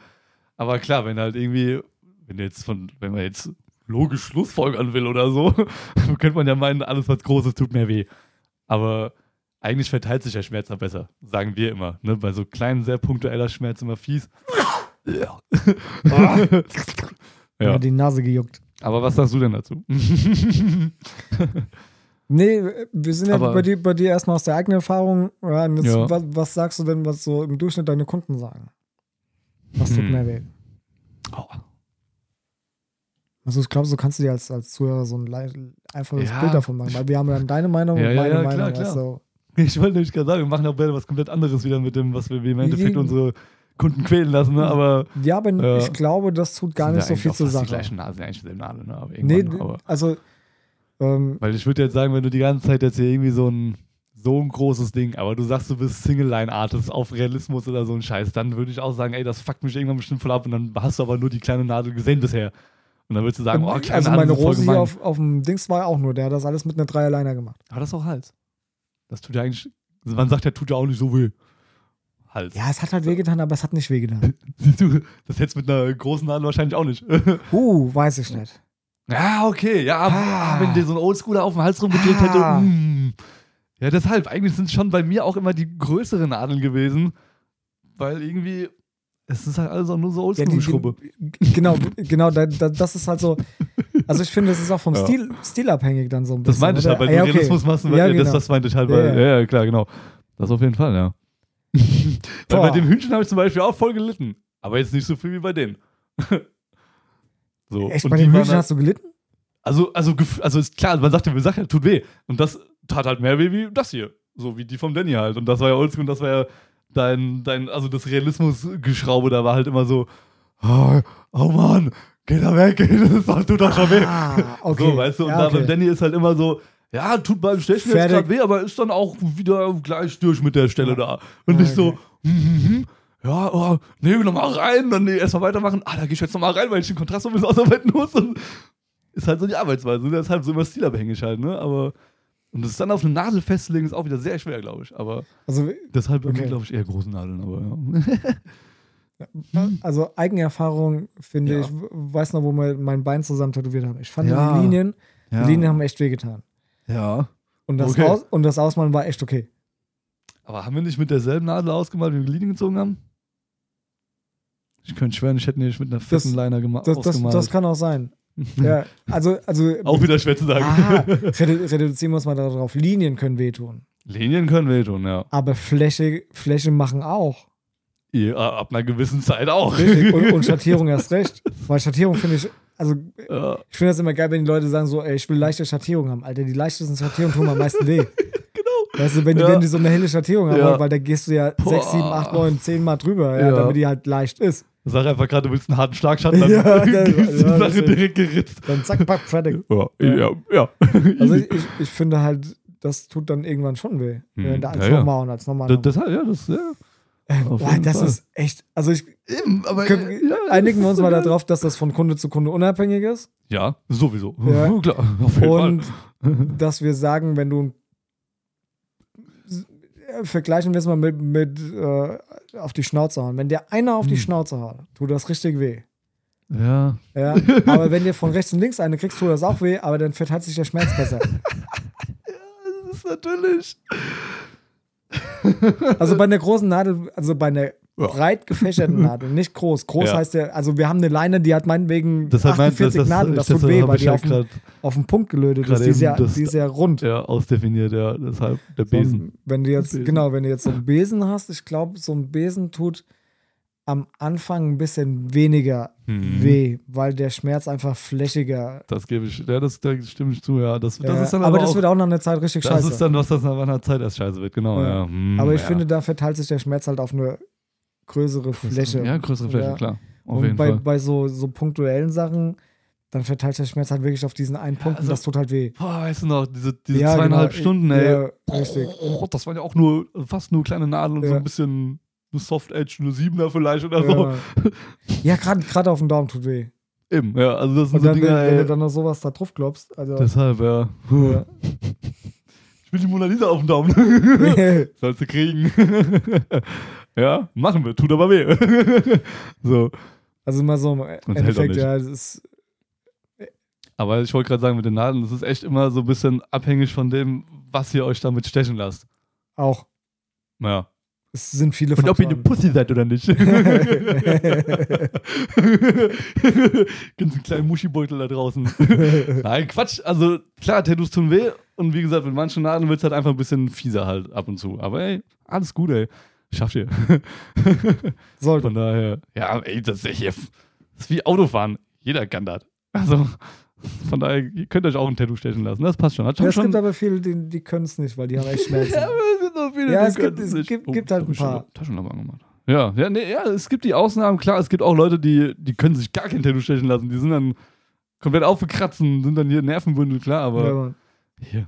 B: Aber klar, wenn halt irgendwie, wenn jetzt von, wenn man jetzt logisch Schlussfolgern will oder so, könnte man ja meinen, alles was Großes tut mehr weh. Aber eigentlich verteilt sich der Schmerz dann besser, sagen wir immer. Ne? Bei so kleinen, sehr punktueller Schmerz immer fies.
A: Ja.
B: ja.
A: Die Nase gejuckt.
B: Aber was sagst du denn dazu?
A: Nee, wir sind ja bei dir, bei dir erstmal aus der eigenen Erfahrung. Ja, jetzt,
B: Ja.
A: was, was sagst du denn, was so im Durchschnitt deine Kunden sagen? Was tut
B: Hm.
A: mehr weh?
B: Oh.
A: Also ich glaube, so kannst du dir als, als Zuhörer so ein einfaches
B: Ja.
A: Bild davon machen, weil wir haben dann deine Meinung
B: Ja,
A: und meine
B: ja,
A: Meinung.
B: klar, klar.
A: du.
B: Ich wollte nämlich gerade sagen, wir machen auch beide was komplett anderes wieder mit dem, was wir im Endeffekt unsere Kunden quälen lassen, ne? aber
A: Ja, aber
B: Ja.
A: ich glaube, das tut gar nicht so viel zur Sache.
B: Die gleichen Nasen, eigentlich dieselben Nadeln, ne? aber
A: Nee,
B: aber,
A: also ähm,
B: weil ich würde jetzt sagen, wenn du die ganze Zeit jetzt hier irgendwie so ein so ein großes Ding, aber du sagst, du bist Single-Line-Artist auf Realismus oder so ein Scheiß, dann würde ich auch sagen, ey, das fuckt mich irgendwann bestimmt voll ab und dann hast du aber nur die kleine Nadel gesehen bisher. Und dann würdest du sagen, oh, kleine
A: also
B: Nadel
A: meine
B: sind voll
A: Rose hier auf, auf dem Dings war auch nur, der hat das alles mit einer Dreierliner gemacht.
B: Aber das ist auch Hals. Das tut ja eigentlich, man sagt ja, tut ja auch nicht so weh. Hals.
A: Ja, es hat halt wehgetan, aber es hat nicht wehgetan.
B: Siehst du, das hättest mit einer großen Nadel wahrscheinlich auch nicht.
A: Uh, weiß ich nicht.
B: ja, okay. Ja, aber
A: Ah.
B: wenn dir so ein Oldschooler auf den Hals rumgedrückt hätte.
A: Ah.
B: mm. Ja, deshalb. Eigentlich sind es schon bei mir auch immer die größeren Nadeln gewesen. Weil irgendwie, es ist halt alles auch nur so
A: Ja,
B: Oldschool-Schrubbe.
A: die, genau, genau, da, da, das ist halt so. Also ich finde, es ist auch vom
B: Ja.
A: Stil, Stil abhängig dann so ein bisschen.
B: Das meinte ich halt, weil
A: Ja,
B: du
A: okay.
B: Realismus machst. Weil,
A: Ja,
B: ja, das,
A: genau.
B: das meinte ich halt,
A: Ja,
B: weil,
A: ja.
B: ja, klar, genau. Das auf jeden Fall, ja. weil bei dem Hühnchen habe ich zum Beispiel auch voll gelitten. Aber jetzt nicht so viel wie bei denen. so.
A: Echt,
B: und
A: bei
B: waren
A: Hühnchen
B: halt-
A: hast du gelitten?
B: Also, also, also ist klar, man sagt ja, man sagt ja, tut weh. Und das tat halt mehr weh wie das hier. So wie die vom Danny halt. Und das war ja oldschool und das war ja dein, dein, also das Realismus-Geschraube, da war halt immer so, oh, oh Mann, geh da weg, das tut doch schon weh.
A: Ah, okay.
B: So, weißt du, und
A: ja,
B: da
A: okay.
B: beim Danny ist halt immer so, ja, tut beim Stechen jetzt gerade weh, aber ist dann auch wieder gleich durch mit der Stelle da. Und
A: Ja,
B: nicht so,
A: okay.
B: hm, hm, hm, ja, oh, nee, nochmal rein, dann nee, erstmal weitermachen. Ah, da geh ich jetzt nochmal rein, weil ich den Kontrast so ein bisschen ausarbeiten muss. Und ist halt so die Arbeitsweise. Das ist halt so immer stilabhängig halt, ne? Aber, und das dann auf eine Nadel festzulegen, ist auch wieder sehr schwer, glaube ich. Aber
A: Also,
B: deshalb
A: Okay.
B: glaube ich, eher große Nadeln, aber ja.
A: also Eigenerfahrung finde
B: Ja.
A: ich, weiß noch, wo wir mein Bein zusammen tätowiert haben. Ich fand
B: Ja.
A: die Linien,
B: ja.
A: die Linien haben echt wehgetan.
B: ja.
A: Und das,
B: Okay.
A: Aus, und das Ausmalen war echt okay.
B: Aber haben wir nicht mit derselben Nadel ausgemalt, wie wir Linien gezogen haben? Ich könnte schwören, ich hätte nicht mit einer fetten
A: Das-
B: Liner gema-
A: Das, das, das kann auch sein. ja, also, also
B: auch wieder schwer zu sagen.
A: ah, redu reduzieren muss man darauf. Linien können wehtun.
B: Linien können wehtun, ja.
A: Aber Fläche, Fläche machen auch.
B: Ja, ab einer gewissen Zeit auch.
A: Richtig. Und, und Schattierung erst recht. Weil Schattierung finde ich, also
B: ja,
A: ich finde das immer geil, wenn die Leute sagen so, ey, ich will leichte Schattierung haben. Alter, die leichtesten Schattierungen tun am meisten weh.
B: genau.
A: Weißt du, wenn, die,
B: Ja.
A: wenn die so eine helle Schattierung haben,
B: Ja.
A: weil da gehst du ja
B: Boah.
A: 6, 7, 8, 9, 10 Mal drüber, ja, damit die halt leicht ist.
B: Sag einfach gerade, du willst einen harten Schlagschatten, dann
A: Ja, das-
B: ist die Sache
A: das-
B: direkt geritzt.
A: Dann zack, pack, fertig.
B: Ja,
A: Ja. Also ich, ich, finde halt, das tut dann irgendwann schon weh.
B: Hm,
A: Äh, als
B: ja,
A: normal und als normal.
B: das, deshalb, ja, das, ja.
A: Boah, das
B: Fall.
A: ist echt, also ich,
B: aber
A: können,
B: ja,
A: einigen wir uns mal darauf, dass das von Kunde zu Kunde unabhängig ist.
B: Ja, sowieso.
A: Ja.
B: Klar, auf jeden
A: Und
B: Fall.
A: dass wir sagen, wenn du vergleichen wir es mal mit, mit äh, auf die Schnauze hauen. Wenn dir einer auf die
B: Hm.
A: Schnauze haut, tut das richtig weh.
B: Ja.
A: Ja, aber wenn dir von rechts und links eine kriegst, tut das auch weh, aber dann verteilt sich der Schmerz besser.
B: Das ist natürlich.
A: Also bei einer großen Nadel, also bei einer
B: Ja.
A: breit gefächerten Nadel, nicht groß. Groß
B: Ja.
A: heißt ja, also wir haben eine Leine, die hat meinetwegen
B: Das hat mein,
A: 48
B: das, das,
A: Nadeln, das
B: das,
A: tut weh, weil die
B: halt
A: auf den, auf den Punkt gelötet ist. Die ist, ja, die ist ja rund.
B: ja, ausdefiniert, ja. Deshalb der
A: So
B: Besen.
A: wenn du jetzt,
B: Besen.
A: genau, wenn du jetzt so einen Besen hast, ich glaube, so ein Besen tut am Anfang ein bisschen weniger
B: Mhm.
A: weh, weil der Schmerz einfach flächiger.
B: Das gebe ich, ja, das, da stimme ich zu, ja. Das, das
A: Ja,
B: ist dann
A: aber
B: aber
A: das
B: auch,
A: wird auch nach einer Zeit richtig
B: das
A: scheiße.
B: ist dann, was das nach einer Zeit erst scheiße wird, genau,
A: Ja.
B: ja. Hm,
A: aber ich
B: ja.
A: finde, da verteilt sich der Schmerz halt auf eine größere Fläche.
B: Ja, größere Fläche,
A: Ja.
B: klar. Auf
A: Und bei,
B: Fall.
A: bei so, so punktuellen Sachen, dann verteilt der Schmerz halt wirklich auf diesen einen Punkt und
B: also-
A: das tut halt weh.
B: Boah, weißt du noch, diese, diese
A: Ja,
B: zweieinhalb
A: genau.
B: Stunden, ey.
A: Ja, richtig.
B: Oh, das waren ja auch nur fast nur kleine Nadeln und so
A: Ja.
B: ein bisschen eine Soft Edge, eine Siebener vielleicht oder so.
A: Ja, gerade auf den Daumen tut weh.
B: Eben, ja, also das sind so
A: dann,
B: Dinge,
A: wenn, wenn du dann noch sowas da drauf klopfst, also.
B: Deshalb, ja.
A: ja.
B: Ich will die Mona Lisa auf den Daumen. Sollst du kriegen. ja, machen wir, tut aber weh. so.
A: Also mal so im
B: auch
A: Endeffekt, ja, es ist.
B: Aber ich wollte gerade sagen, mit den Nadeln, das ist echt immer so ein bisschen abhängig von dem, was ihr euch damit stechen lasst.
A: Auch.
B: Naja.
A: Es sind viele
B: Und ob ihr eine
A: Faktoren.
B: Pussy seid oder nicht. Ganz einen kleinen Muschibeutel da draußen. Nein, Quatsch. Also klar, Tattoos tun weh. Und wie gesagt, mit manchen Nadeln wird es halt einfach ein bisschen fieser halt ab und zu. Aber ey, alles gut, ey. Schafft ihr.
A: Sollte.
B: Von daher, ja, ey, das ist, hier, das ist wie Autofahren. Jeder kann das. Also, von daher, ihr könnt euch auch ein Tattoo stechen lassen. Das passt schon. Hat schon,
A: Ja, es
B: schon
A: gibt aber viele, die, die können es nicht, weil die haben echt Schmerzen.
B: ja, aber es sind noch viele,
A: Ja, es gibt- es
B: nicht.
A: gibt-
B: Oh,
A: gibt halt ein paar.
B: Taschenlampe angemacht. Ja, ja, nee, ja, es gibt die Ausnahmen, klar, es gibt auch Leute, die, die können sich gar kein Tattoo stechen lassen. Die sind dann komplett aufgekratzen, sind dann hier Nervenbündel, klar, aber
A: Ja,
B: hier,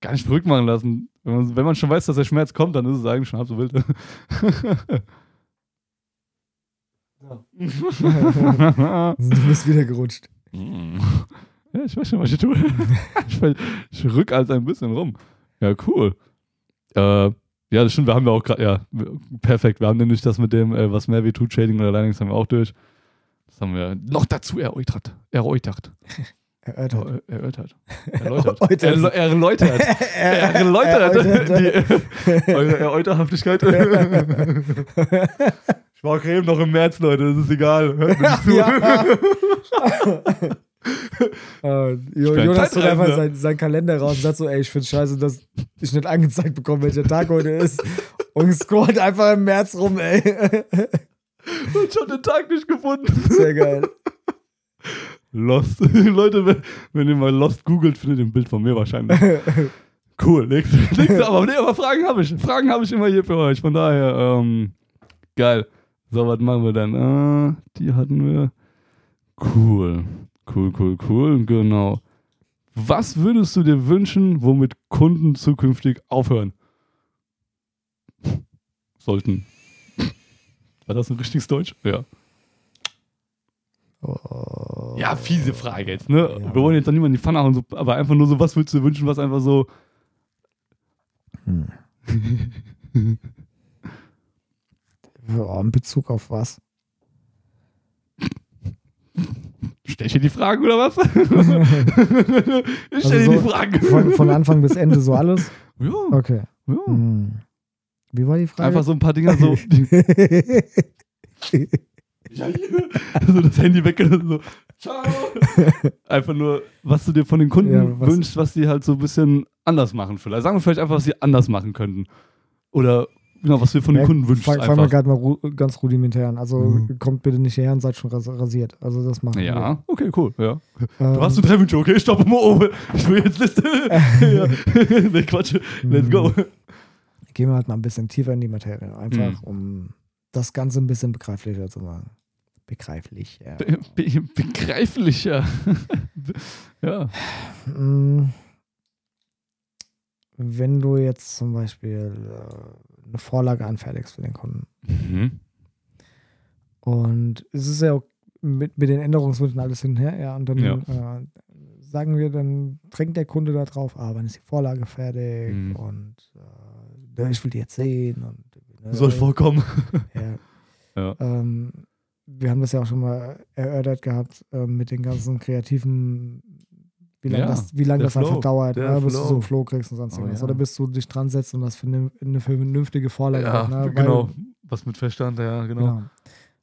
B: gar nicht verrückt machen lassen. Wenn man, wenn man schon weiß, dass der Schmerz kommt, dann ist es eigentlich schon halb so wild.
A: du bist wieder gerutscht.
B: Ja, ich weiß schon, was ich tue. ich, ich rück als ein bisschen rum. Ja, cool. Äh, ja, das stimmt, wir haben ja auch gerade, ja, perfekt. Wir haben nämlich das mit dem, äh, was mehr wie tut, Shading oder Linings haben wir auch durch. Das haben wir noch dazu erläutert. Erläutert.
A: Erörtert.
B: Er- Erörtert. Erläutert.
A: Erläutert.
B: Erlä- Erläutert. Erläutert. Eure Erläuterhaftigkeit. Ich war auch eben noch im März, Leute, das ist egal. Hört mir nicht zu.
A: Äh, Jonas holt einfach
B: Zeitreisender.
A: sein, seinen Kalender raus und sagt so, ey, ich find's scheiße, dass ich nicht angezeigt bekomme, welcher Tag heute ist. Und scrollt einfach im März rum, ey.
B: Und schon den Tag nicht gefunden.
A: Sehr geil.
B: Lost. Leute, wenn, wenn ihr mal Lost googelt, findet ihr ein Bild von mir wahrscheinlich. Cool. Nächste, nächste aber, nee, aber Fragen habe ich. Fragen habe ich immer hier für euch. Von daher, ähm, geil. So, was machen wir dann? Äh, die hatten wir. Cool. Cool, cool, cool. Genau. Was würdest du dir wünschen, womit Kunden zukünftig aufhören? Sollten. War das ein richtiges Deutsch? Ja.
A: Oh.
B: Ja, fiese Frage jetzt, ne?
A: Ja.
B: Wir wollen jetzt da niemanden in die Pfanne hauen, so, aber einfach nur so, was würdest du dir wünschen, was einfach so.
A: Hm. Ja, in Bezug auf was?
B: Stell ich dir die Fragen oder was? ich stell
A: Also
B: dir
A: so
B: die Fragen.
A: Von, von Anfang bis Ende so alles?
B: ja,
A: Okay.
B: ja.
A: Hm. Wie war die Frage?
B: Einfach so ein paar Dinger so. ja, hier. so das Handy weggelassen, so. Ciao. Einfach nur, was du dir von den Kunden
A: Ja, was-
B: wünschst, was sie halt so ein bisschen anders machen vielleicht. Sagen wir vielleicht einfach, was sie anders machen könnten. Oder genau, was dir von den
A: Ja,
B: Kunden wünschst.
A: Fang, fangen wir gerade mal ru ganz rudimentär an. Also
B: Mhm.
A: kommt bitte nicht hierher und seid schon ras rasiert. Also das machen wir.
B: Ja, okay, cool. Ja.
A: Ähm,
B: Du hast du drei Wünsche, okay? Stopp mal oben. Ich will jetzt Liste. ja. nee, Quatsch. Let's go.
A: Gehen wir halt mal ein bisschen tiefer in die Materie. Einfach,
B: Mhm.
A: um das Ganze ein bisschen begreiflicher zu machen. Begreiflich, ja.
B: Be be begreiflicher. ja.
A: Mm. Wenn du jetzt zum Beispiel äh, eine Vorlage anfertigst für den Kunden
B: Mhm.
A: und es ist ja auch mit, mit den Änderungswünschen alles hin und her, ja, und dann
B: Ja.
A: äh, sagen wir, dann drängt der Kunde da drauf, ah, wann ist die Vorlage fertig
B: Mhm.
A: und äh, ich will die jetzt sehen und äh,
B: Soll vorkommen.
A: Ja.
B: Ja.
A: Ähm, wir haben das ja auch schon mal erörtert gehabt äh, mit den ganzen kreativen, wie lange
B: Ja,
A: das, wie lang das einfach
B: Flow,
A: dauert,
B: der
A: ne, bis du
B: Flow.
A: so einen Flow kriegst und sonst
B: Oh,
A: irgendwas.
B: ja.
A: Oder bis du dich dran setzt und das für eine, eine vernünftige Vorlage
B: Ja,
A: hat, ne? Weil-
B: genau. Was mit Verstand, ja, genau.
A: genau.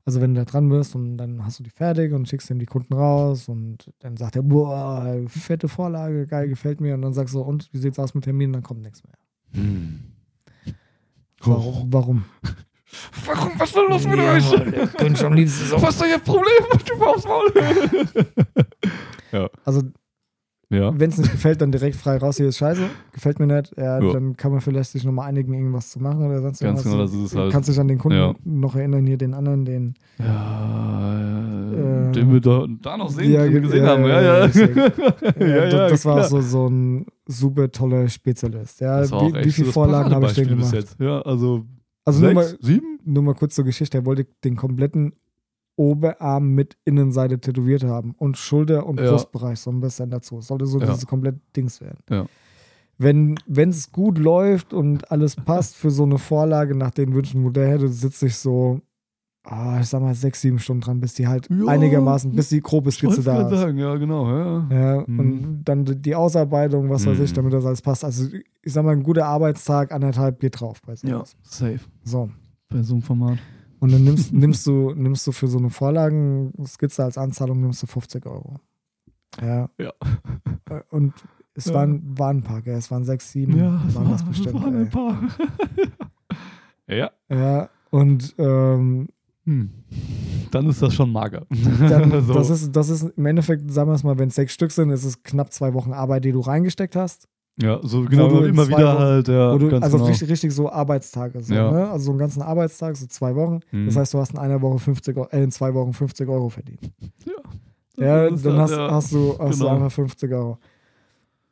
A: Also wenn du da dran bist und dann hast du die fertig und schickst ihm die Kunden raus und dann sagt er, boah, fette Vorlage, geil, gefällt mir. Und dann sagst du, und wie sieht's aus mit Terminen? Dann kommt nichts mehr.
B: Hm.
A: Warum? Warum?
B: Warum? Was ist denn los mit
A: Ja,
B: euch?
A: der könnte am liebsten so.
B: Was ist denn ihr Problem? Du aufs Maul.
A: Also
B: ja.
A: wenn es nicht gefällt, dann direkt frei raus, hier ist scheiße, gefällt mir nicht, ja,
B: Ja.
A: dann kann man vielleicht sich nochmal einigen, irgendwas zu machen oder sonst
B: Ganz
A: irgendwas.
B: genau, das ist es halt.
A: Kannst dich an den Kunden
B: Ja.
A: noch erinnern, hier den anderen, den.
B: Ja,
A: Äh,
B: den wir da, da noch sehen,
A: ja,
B: gesehen haben. Ja,
A: ja, das, das war so, so ein super toller Spezialist. Ja, wie, wie viele Vorlagen habe ich den
B: Paradebeispiel bis
A: gemacht?
B: Ja, also,
A: Also nur
B: sechs,
A: mal,
B: sieben?
A: nur mal kurz zur Geschichte. Er wollte den kompletten Oberarm mit Innenseite tätowiert haben und Schulter- und
B: Ja.
A: Brustbereich so ein bisschen dazu. Es sollte so
B: Ja.
A: dieses komplette Dings werden.
B: Ja.
A: Wenn es gut läuft und alles passt für so eine Vorlage nach den Wünschen, der hätte, sitze ich so, ah, ich sag mal, sechs, sieben Stunden dran, bis die halt
B: Ja.
A: einigermaßen, bis die grobe Skizze da ist.
B: sagen, ja, genau. Ja.
A: Ja,
B: Mhm.
A: und dann die Ausarbeitung, was weiß ich,
B: Mhm.
A: damit das alles passt. Also ich sag mal, ein guter Arbeitstag, anderthalb geht drauf bei
B: ja,
A: sowas.
B: safe.
A: So.
B: Bei so einem Format.
A: Und dann nimmst, nimmst, du, nimmst du für so eine Vorlagenskizze als Anzahlung nimmst du 50 Euro. Ja.
B: Ja.
A: Äh, Und es
B: Ja.
A: waren, waren ein paar, gell? Es waren sechs, sieben,
B: Ja, es
A: waren
B: war,
A: das bestimmt.
B: es waren ein paar. ja.
A: Ja, und ähm,
B: Hm. Dann ist das schon mager.
A: dann,
B: so.
A: das, ist, das ist im Endeffekt, sagen wir es mal, wenn es sechs Stück sind, ist es knapp zwei Wochen Arbeit, die du reingesteckt hast.
B: Ja, so genau,
A: du in
B: immer wieder
A: Wochen-
B: halt, ja,
A: Wo du, also
B: genau.
A: richtig, richtig so Arbeitstage. So,
B: Ja.
A: ne? Also so einen ganzen Arbeitstag, so zwei Wochen.
B: Mhm.
A: Das heißt, du hast in einer Woche 50 Euro, äh, in zwei Wochen 50 Euro verdient.
B: ja,
A: Ja, dann hast,
B: ja.
A: hast, du, hast du
B: genau.
A: einfach 50 Euro.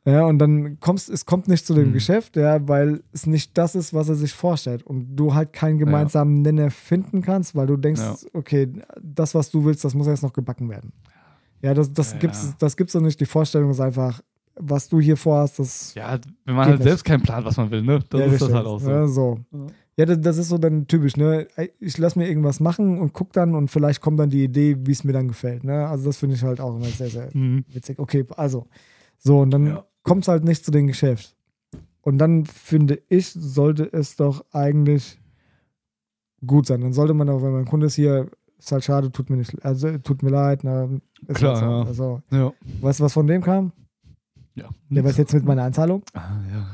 A: Ja, und dann kommst, es kommt nicht zu dem
B: Mhm.
A: Geschäft, ja, weil es nicht das ist, was er sich vorstellt. Und du halt keinen gemeinsamen Nenner finden kannst, weil du denkst, okay, das, was du willst, das muss jetzt noch gebacken werden. Ja, das, das
B: Ja,
A: gibt's,
B: ja.
A: das gibt's doch nicht. Die Vorstellung ist einfach, was du hier vorhast, das
B: Ja, wenn man halt
A: nicht.
B: selbst keinen Plan, was man will, ne? Das
A: ja,
B: ist das
A: richtig.
B: halt auch so.
A: Ja, so.
B: Ja.
A: Ja, das, das ist so dann typisch, ne? Ich lasse mir irgendwas machen und guck dann und vielleicht kommt dann die Idee, wie es mir dann gefällt, ne? Also das finde ich halt auch immer sehr, sehr
B: Mhm.
A: witzig. Okay, also. So, und dann
B: Ja.
A: kommt es halt nicht zu dem Geschäft. Und dann finde ich, sollte es doch eigentlich gut sein. Dann sollte man auch, wenn man Kunde ist hier, ist halt schade, tut mir nicht, also tut mir leid. Ne, ist
B: Klar,
A: halt so.
B: ja.
A: Also,
B: Ja.
A: weißt du, was von dem kam?
B: Ja.
A: Der weiß jetzt mit meiner Anzahlung.
B: Ah, ja.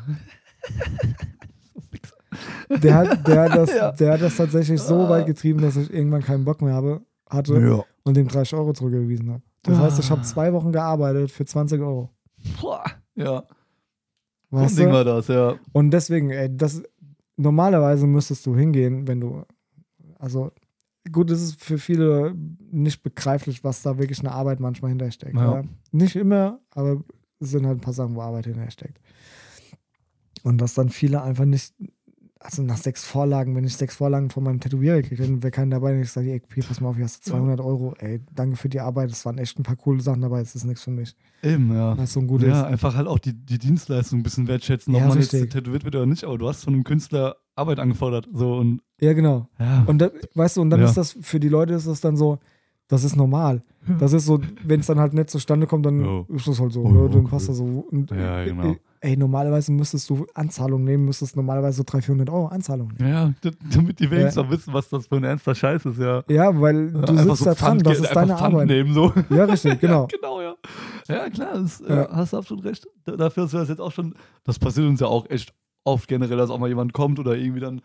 A: Der hat, der, hat das,
B: Ja.
A: der hat das tatsächlich so weit getrieben, dass ich irgendwann keinen Bock mehr habe, hatte
B: ja.
A: und dem 30 Euro zurückgewiesen habe. Das heißt, ich habe
B: Ah.
A: zwei Wochen gearbeitet für 20 Euro.
B: Boah. Ja.
A: Weißt
B: Ding war das, ja.
A: Und deswegen, ey, das normalerweise müsstest du hingehen, wenn du, also gut, es ist für viele nicht begreiflich, was da wirklich eine Arbeit manchmal hintersteckt.
B: Ja.
A: Nicht immer, aber sind halt ein paar Sachen, wo Arbeit hintersteckt. Und dass dann viele einfach nicht, also nach sechs Vorlagen, wenn ich sechs Vorlagen von meinem Tätowierer kriege, dann wäre keiner dabei, und ich sage, ey, hier, pass mal auf, hier hast du 200 Euro, ey, danke für die Arbeit, es waren echt ein paar coole Sachen dabei, es ist nichts für mich.
B: Eben, ja.
A: Was so ein gutes.
B: Ja, einfach halt auch die, die Dienstleistung ein bisschen wertschätzen, ob
A: Ja,
B: man jetzt tätowiert wird oder nicht, aber du hast von einem Künstler Arbeit angefordert. So und
A: Ja, genau.
B: ja.
A: Und da, weißt du, und dann
B: Ja.
A: ist das für die Leute ist das dann so, das ist normal. Das ist so, wenn es dann halt nicht zustande kommt, dann
B: Ja.
A: ist das halt so.
B: Oh,
A: ne? Dann
B: okay.
A: passt das so. Und,
B: Ja,
A: äh,
B: genau.
A: Ey, normalerweise müsstest du Anzahlung nehmen, müsstest normalerweise so 300, 400 Euro Anzahlung nehmen.
B: ja, damit die wenigstens auch wissen, was das für ein ernster Scheiß ist, ja.
A: Ja, weil du
B: Einfach
A: sitzt da dran,
B: Pfand-
A: das ist deine
B: Pfand
A: Arbeit.
B: nehmen, so.
A: Ja, richtig, genau.
B: Ja, genau, ja. Ja, klar, das,
A: Ja.
B: äh, hast du absolut recht. Dafür ist das jetzt auch schon, das passiert uns ja auch echt oft generell, dass auch mal jemand kommt oder irgendwie dann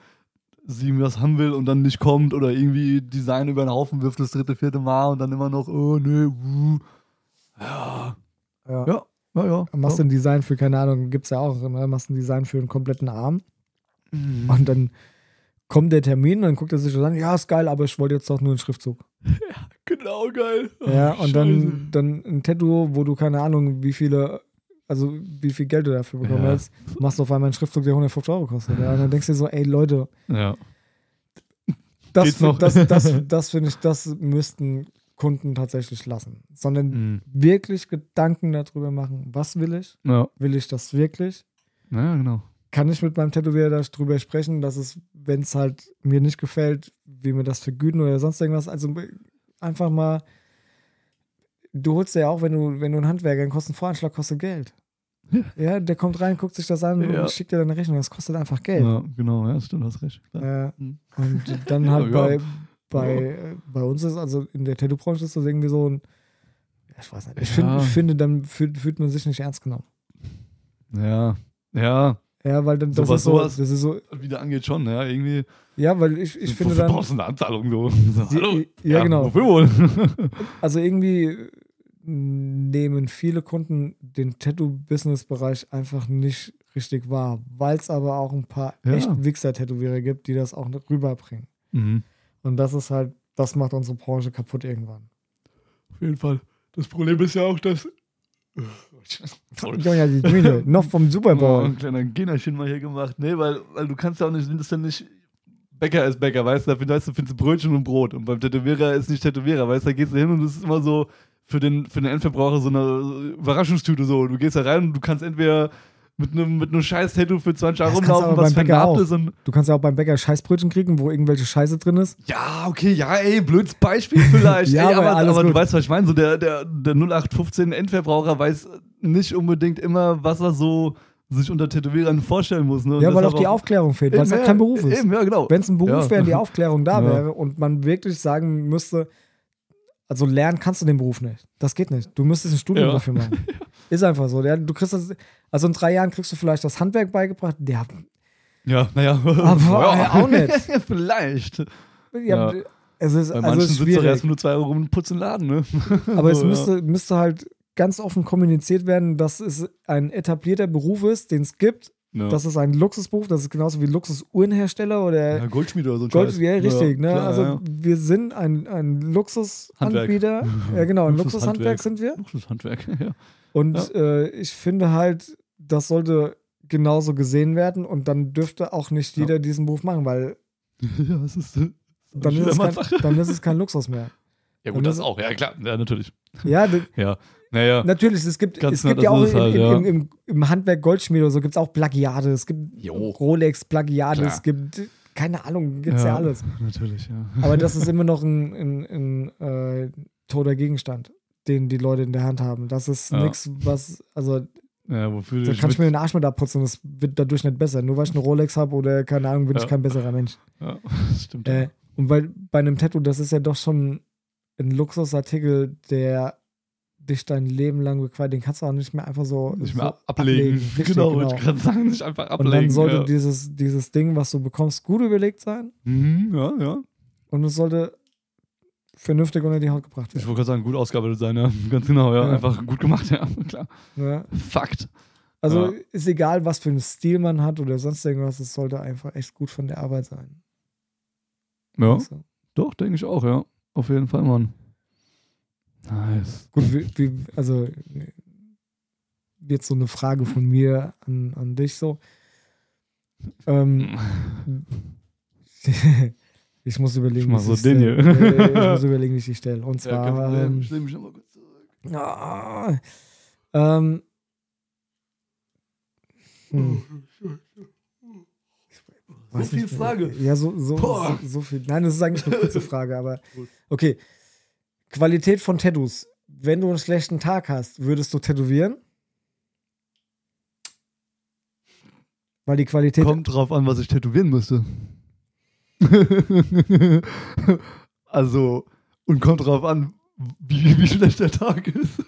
B: sie was haben will und dann nicht kommt oder irgendwie Design über den Haufen wirft das dritte, vierte Mal und dann immer noch, oh nee, uh. ja,
A: Ja.
B: ja, ja, ja.
A: Dann Machst du ein Design für, keine Ahnung, gibt's ja auch, ne? machst ein Design für einen kompletten Arm
B: Mhm.
A: und dann kommt der Termin, dann guckt er sich so an, ja, ist geil, aber ich wollte jetzt doch nur einen Schriftzug.
B: Genau, geil.
A: Ja,
B: Oh,
A: und dann, dann ein Tattoo, wo du keine Ahnung, wie viele, also wie viel Geld du dafür bekommen
B: Ja.
A: hast, machst du auf einmal einen Schriftzug, der 150 Euro kostet. Ja, und dann denkst du dir so, ey Leute,
B: Ja.
A: das, das, das, das finde ich, das müssten Kunden tatsächlich lassen. Sondern
B: Mhm.
A: wirklich Gedanken darüber machen, was will ich?
B: Ja.
A: Will ich das wirklich?
B: ja, genau.
A: Kann ich mit meinem Tätowierer darüber sprechen, dass es, wenn es halt mir nicht gefällt, wie mir das vergüten oder sonst irgendwas, also einfach mal du holst dir ja auch, wenn du, wenn du einen Handwerker, einen Kostenvoranschlag kostet Geld.
B: Ja.
A: Ja, der kommt rein, guckt sich das an
B: Ja.
A: und schickt dir deine Rechnung. Das kostet einfach Geld.
B: Ja, genau, ja, stimmt, hast recht.
A: Äh, und dann halt
B: Ja, ja.
A: bei, bei, bei uns ist, also in der Tattoo-Branche ist das irgendwie so ein, ja, ich weiß nicht, ich,
B: Ja.
A: find, ich finde, dann fühlt, fühlt man sich nicht ernst genommen.
B: Ja, ja,
A: Ja, weil dann, das
B: Sowas-
A: ist so,
B: sowas-
A: das ist so,
B: wieder angeht schon, ja, irgendwie.
A: ja, weil ich, ich finde dann,
B: brauchst du eine Anzahlung so? so
A: Die-
B: hallo?
A: ja, genau.
B: Wofür wohl?
A: also irgendwie nehmen viele Kunden den Tattoo-Business-Bereich einfach nicht richtig wahr, weil es aber auch ein paar
B: Ja.
A: echt Wichser-Tätowierer gibt, die das auch rüberbringen.
B: mhm.
A: Und das ist halt, das macht unsere Branche kaputt irgendwann.
B: Auf jeden Fall. Das Problem ist ja auch, dass. Sorry.
A: Ja, die Mühle, noch vom Super
B: Oh,
A: Bowl.
B: ein kleiner Generchen mal hier gemacht. Nee, weil, weil du kannst ja auch nicht, das ist ja nicht. Bäcker ist Bäcker, weißt du, du, findest du Brötchen und Brot. Und beim Tätowierer ist nicht Tätowierer, weißt du, da gehst du hin und das ist immer so für den, für den Endverbraucher so eine Überraschungstüte so. Du gehst da rein und du kannst entweder mit einem mit einem scheiß Tattoo für 20 Jahre rumlaufen, was vernarbt
A: auch.
B: ist und
A: Du kannst ja auch beim Bäcker Scheißbrötchen kriegen, wo irgendwelche Scheiße drin ist.
B: Ja, okay, ja, ey, blödes Beispiel vielleicht.
A: Ja,
B: ey,
A: aber
B: aber, du weißt, was ich meine. So der, der, der 0815 Endverbraucher weiß nicht unbedingt immer, was er so sich unter Tätowierern vorstellen muss. Ne?
A: Ja, weil auch die Aufklärung fehlt, weil es auch kein Beruf ist.
B: Eben, ja, genau.
A: Wenn es ein Beruf
B: Ja.
A: wäre, und die Aufklärung da
B: Ja.
A: wäre und man wirklich sagen müsste, also lernen kannst du den Beruf nicht. Das geht nicht. Du müsstest ein Studium
B: Ja.
A: dafür machen. Ist einfach so. Du kriegst das, also in drei Jahren kriegst du vielleicht das Handwerk beigebracht. Ja,
B: Ja, naja.
A: Aber ja, auch nicht.
B: vielleicht.
A: ja,
B: Ja.
A: es ist
B: Bei
A: also
B: manchen
A: es ist
B: sitzt doch erst nur zwei Euro rum und putzt den Laden, ne?
A: Aber es
B: So, ja.
A: müsste, müsste halt ganz offen kommuniziert werden, dass es ein etablierter Beruf ist, den es gibt.
B: Ja.
A: Das ist ein Luxusberuf. Das ist genauso wie Luxusuhrenhersteller oder
B: ja, Goldschmied oder so ein
A: Gold,
B: Scheiß.
A: ja, richtig. ne?
B: klar,
A: also
B: ja.
A: wir sind ein, ein Luxusanbieter. Ja, genau, ein
B: Luxushandwerk.
A: Sind wir.
B: Luxushandwerk, ja.
A: Und äh, ich finde halt, das sollte genauso gesehen werden und dann dürfte auch nicht
B: Ja.
A: jeder diesen Beruf machen, weil
B: ja, das ist. äh,
A: dann ist, kein, dann ist es kein Luxus mehr.
B: Ja, gut, das
A: das-
B: auch. Ja, klar. Ja, natürlich.
A: Ja,
B: Ja. Naja.
A: natürlich, es gibt, es gibt
B: nah,
A: ja auch
B: das
A: im,
B: halt, ja.
A: im, im, im Handwerk Goldschmied oder so gibt es auch Plagiate, es gibt
B: Jo.
A: Rolex-Plagiate,
B: Klar.
A: es gibt, keine Ahnung, gibt es ja. alles.
B: Natürlich, ja.
A: Aber das ist immer noch ein, ein, ein äh, toter Gegenstand, den die Leute in der Hand haben. Das ist
B: Ja.
A: nichts, was, also
B: Ja, wofür
A: da kann ich mir den Arsch mit abputzen es wird dadurch nicht besser. Nur weil ich eine Rolex habe oder keine Ahnung, bin
B: Ja.
A: ich kein besserer Mensch.
B: Ja, das stimmt.
A: Äh, Und bei, bei einem Tattoo, das ist ja doch schon ein Luxusartikel, der dich dein Leben lang bequatscht. Den kannst du auch nicht mehr einfach so,
B: Nicht
A: so
B: mehr ablegen.
A: Richtig,
B: genau,
A: genau.
B: wollte ich gerade sagen, nicht einfach
A: Und
B: ablegen.
A: dann sollte
B: ja.
A: dieses, dieses Ding, was du bekommst, gut überlegt sein.
B: Mhm, ja, ja.
A: Und es sollte vernünftig unter die Haut gebracht
B: Ich
A: werden.
B: wollte gerade sagen, gut ausgearbeitet sein, ja. Ganz genau, ja.
A: Ja.
B: Einfach gut gemacht, ja. Klar.
A: Ja.
B: Fakt.
A: Also ist egal, was für einen Stil man hat oder sonst irgendwas, es sollte einfach echt gut von der Arbeit sein.
B: Ja,
A: du?
B: doch, denke ich auch, ja. Auf jeden Fall, Mann. Nice.
A: Gut, wie, wie, also jetzt so eine Frage von mir an, an dich so. Ähm, ich muss überlegen,
B: Ich mach
A: wie
B: so
A: ich
B: den
A: stelle.
B: hier.
A: Äh, Ich muss überlegen, wie ich die stelle. Und
B: Ja,
A: zwar,
B: Problem.
A: ähm,
B: Stell mich mal kurz zurück.
A: ah, ähm, hm.
B: So viel Frage.
A: Ja, so, so,
B: Boah.
A: so, so viel. Nein, das ist eigentlich eine kurze Frage, aber okay. Qualität von Tattoos. Wenn du einen schlechten Tag hast, würdest du tätowieren? Weil die Qualität.
B: Kommt drauf an, was ich tätowieren müsste. also, und kommt drauf an, wie, wie schlecht der Tag ist.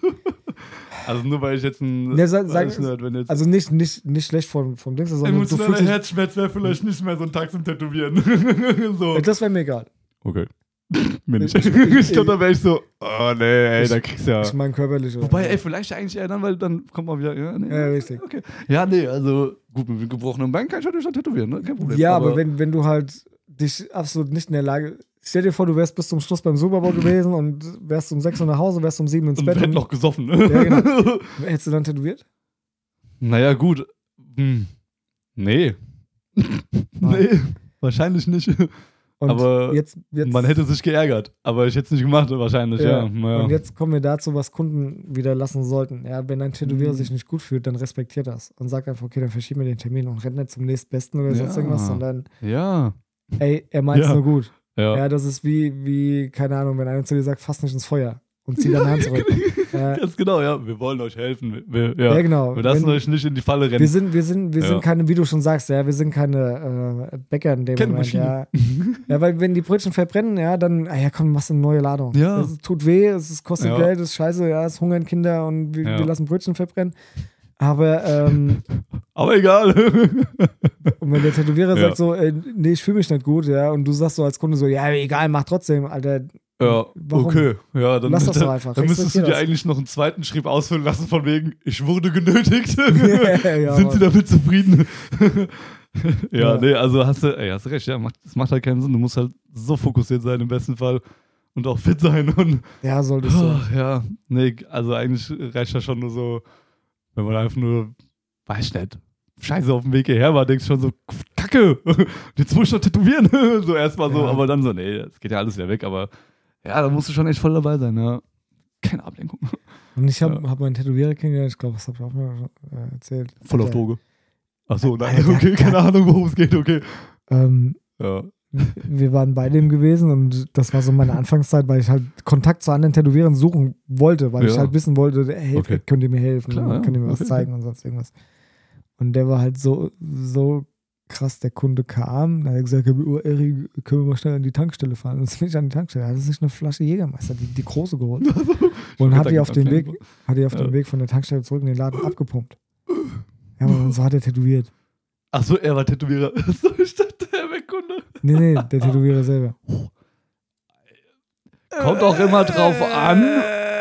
B: also nur weil ich jetzt ein.
A: Ne, sa- sag-
B: weiß nicht, wenn jetzt
A: Also nicht, nicht, nicht schlecht vom, vom Ding, sondern du
B: emotionaler
A: fühlst
B: Herzschmerz wäre vielleicht nicht mehr so ein Tag zum Tätowieren. so.
A: Das wäre mir egal.
B: Okay. Bin ich. Glaube, da wäre ich so, oh nee, ey,
A: Ich-
B: da kriegst du ja.
A: Ich meine körperlich. oder-
B: Wobei, ey, vielleicht eigentlich eher dann, weil dann kommt man wieder. Ja, nee,
A: Ja, richtig.
B: Okay. Ja, nee, also gut, mit gebrochenem Bein kann ich natürlich auch tätowieren, ne? Kein Problem.
A: Ja, aber, wenn, wenn du halt dich absolut nicht in der Lage. Stell dir vor, du wärst bis zum Schluss beim Super Bowl gewesen und wärst um 6 Uhr nach Hause, wärst um 7 ins
B: Und
A: Bett.
B: hätte
A: Und,
B: noch gesoffen, ne?
A: Ja, genau. Hättest du dann tätowiert?
B: Naja, gut. Hm. Nee. nee, wahrscheinlich nicht.
A: Und
B: Aber
A: jetzt, jetzt,
B: Man hätte sich geärgert, aber ich hätte es nicht gemacht, wahrscheinlich, ja.
A: Ja.
B: Naja.
A: Und jetzt kommen wir dazu, was Kunden wieder lassen sollten. Ja, wenn ein Tätowierer
B: Mhm.
A: sich nicht gut fühlt, dann respektiert das und sagt einfach, okay, dann verschieben wir den Termin und rennt nicht zum nächstbesten oder sonst
B: Ja.
A: irgendwas, sondern
B: ja.
A: ey, er meint es
B: Ja.
A: nur gut.
B: Ja.
A: Ja, das ist wie, wie, keine Ahnung, wenn einer zu dir sagt, fass nicht ins Feuer und zieh deine Hand zurück. ja,
B: Ganz genau, ja. Wir wollen euch helfen. Wir, ja.
A: ja, genau.
B: wir lassen
A: Wenn-
B: euch nicht in die Falle rennen.
A: wir sind, wir sind, wir
B: Ja.
A: sind keine, wie du schon sagst, ja, wir sind keine äh, Bäcker in dem
B: Keine
A: Moment, ja. ja. Weil wenn die Brötchen verbrennen, ja, dann, ah ja, komm, machst du eine neue Ladung.
B: Ja.
A: Es tut weh, es ist- kostet. Geld, es ist scheiße, ja, es hungern Kinder und wir, wir lassen Brötchen verbrennen. Aber ähm,
B: aber egal.
A: und wenn der Tätowierer sagt so, äh, nee, ich fühle mich nicht gut, ja, und du sagst so als Kunde so, ja, egal, mach trotzdem, Alter.
B: Ja,
A: Warum?
B: okay. Ja, dann,
A: Lass das doch einfach.
B: Dann müsstest du dir
A: das.
B: eigentlich noch einen zweiten Schrieb ausfüllen lassen, von wegen, ich wurde genötigt.
A: ja,
B: Sind sie damit zufrieden? ja,
A: Ja.
B: nee, also hast du, ey, hast du recht, ja, macht, das macht halt keinen Sinn. Du musst halt so fokussiert sein im besten Fall und auch fit sein und
A: Ja, solltest du.
B: Ach, ja, nee, also eigentlich reicht das schon nur so, wenn man einfach nur, weiß ich nicht, scheiße auf dem Weg hierher war, denkst du schon so, Kacke, jetzt muss ich noch tätowieren. so erstmal so, aber dann so, nee, das geht ja alles wieder weg, aber ja, da musst du schon echt voll dabei sein, ja. Keine Ablenkung.
A: Und ich habe
B: Ja.
A: hab meinen Tätowierer kennengelernt, ich glaube, das habe ich auch mal äh, erzählt.
B: Voll auf Droge. Ach so, nein,
A: Alter,
B: okay, keine Ahnung, worum es geht, okay.
A: Ähm,
B: Ja.
A: wir waren bei dem gewesen und das war so meine Anfangszeit, weil ich halt Kontakt zu anderen Tätowierern suchen wollte, weil ich
B: Ja.
A: halt wissen wollte, hey,
B: Okay.
A: könnt ihr mir helfen,
B: Klar, ja.
A: könnt ihr mir was
B: Okay.
A: zeigen und sonst irgendwas. Und der war halt so, so krass, der Kunde kam, da hat er gesagt, oh, Erik, können wir mal schnell an die Tankstelle fahren? Und dann bin ich an die Tankstelle, hat er sich eine Flasche Jägermeister, die, die große geholt und hat die auf dem Weg, hat die auf
B: Ja.
A: dem Weg von der Tankstelle zurück in den Laden abgepumpt. Ja, und so hat er tätowiert.
B: Ach so, er war Tätowierer. so, ich dachte, er wäre Kunde.
A: Nee, nee, der Tätowierer selber.
B: Kommt auch immer drauf an,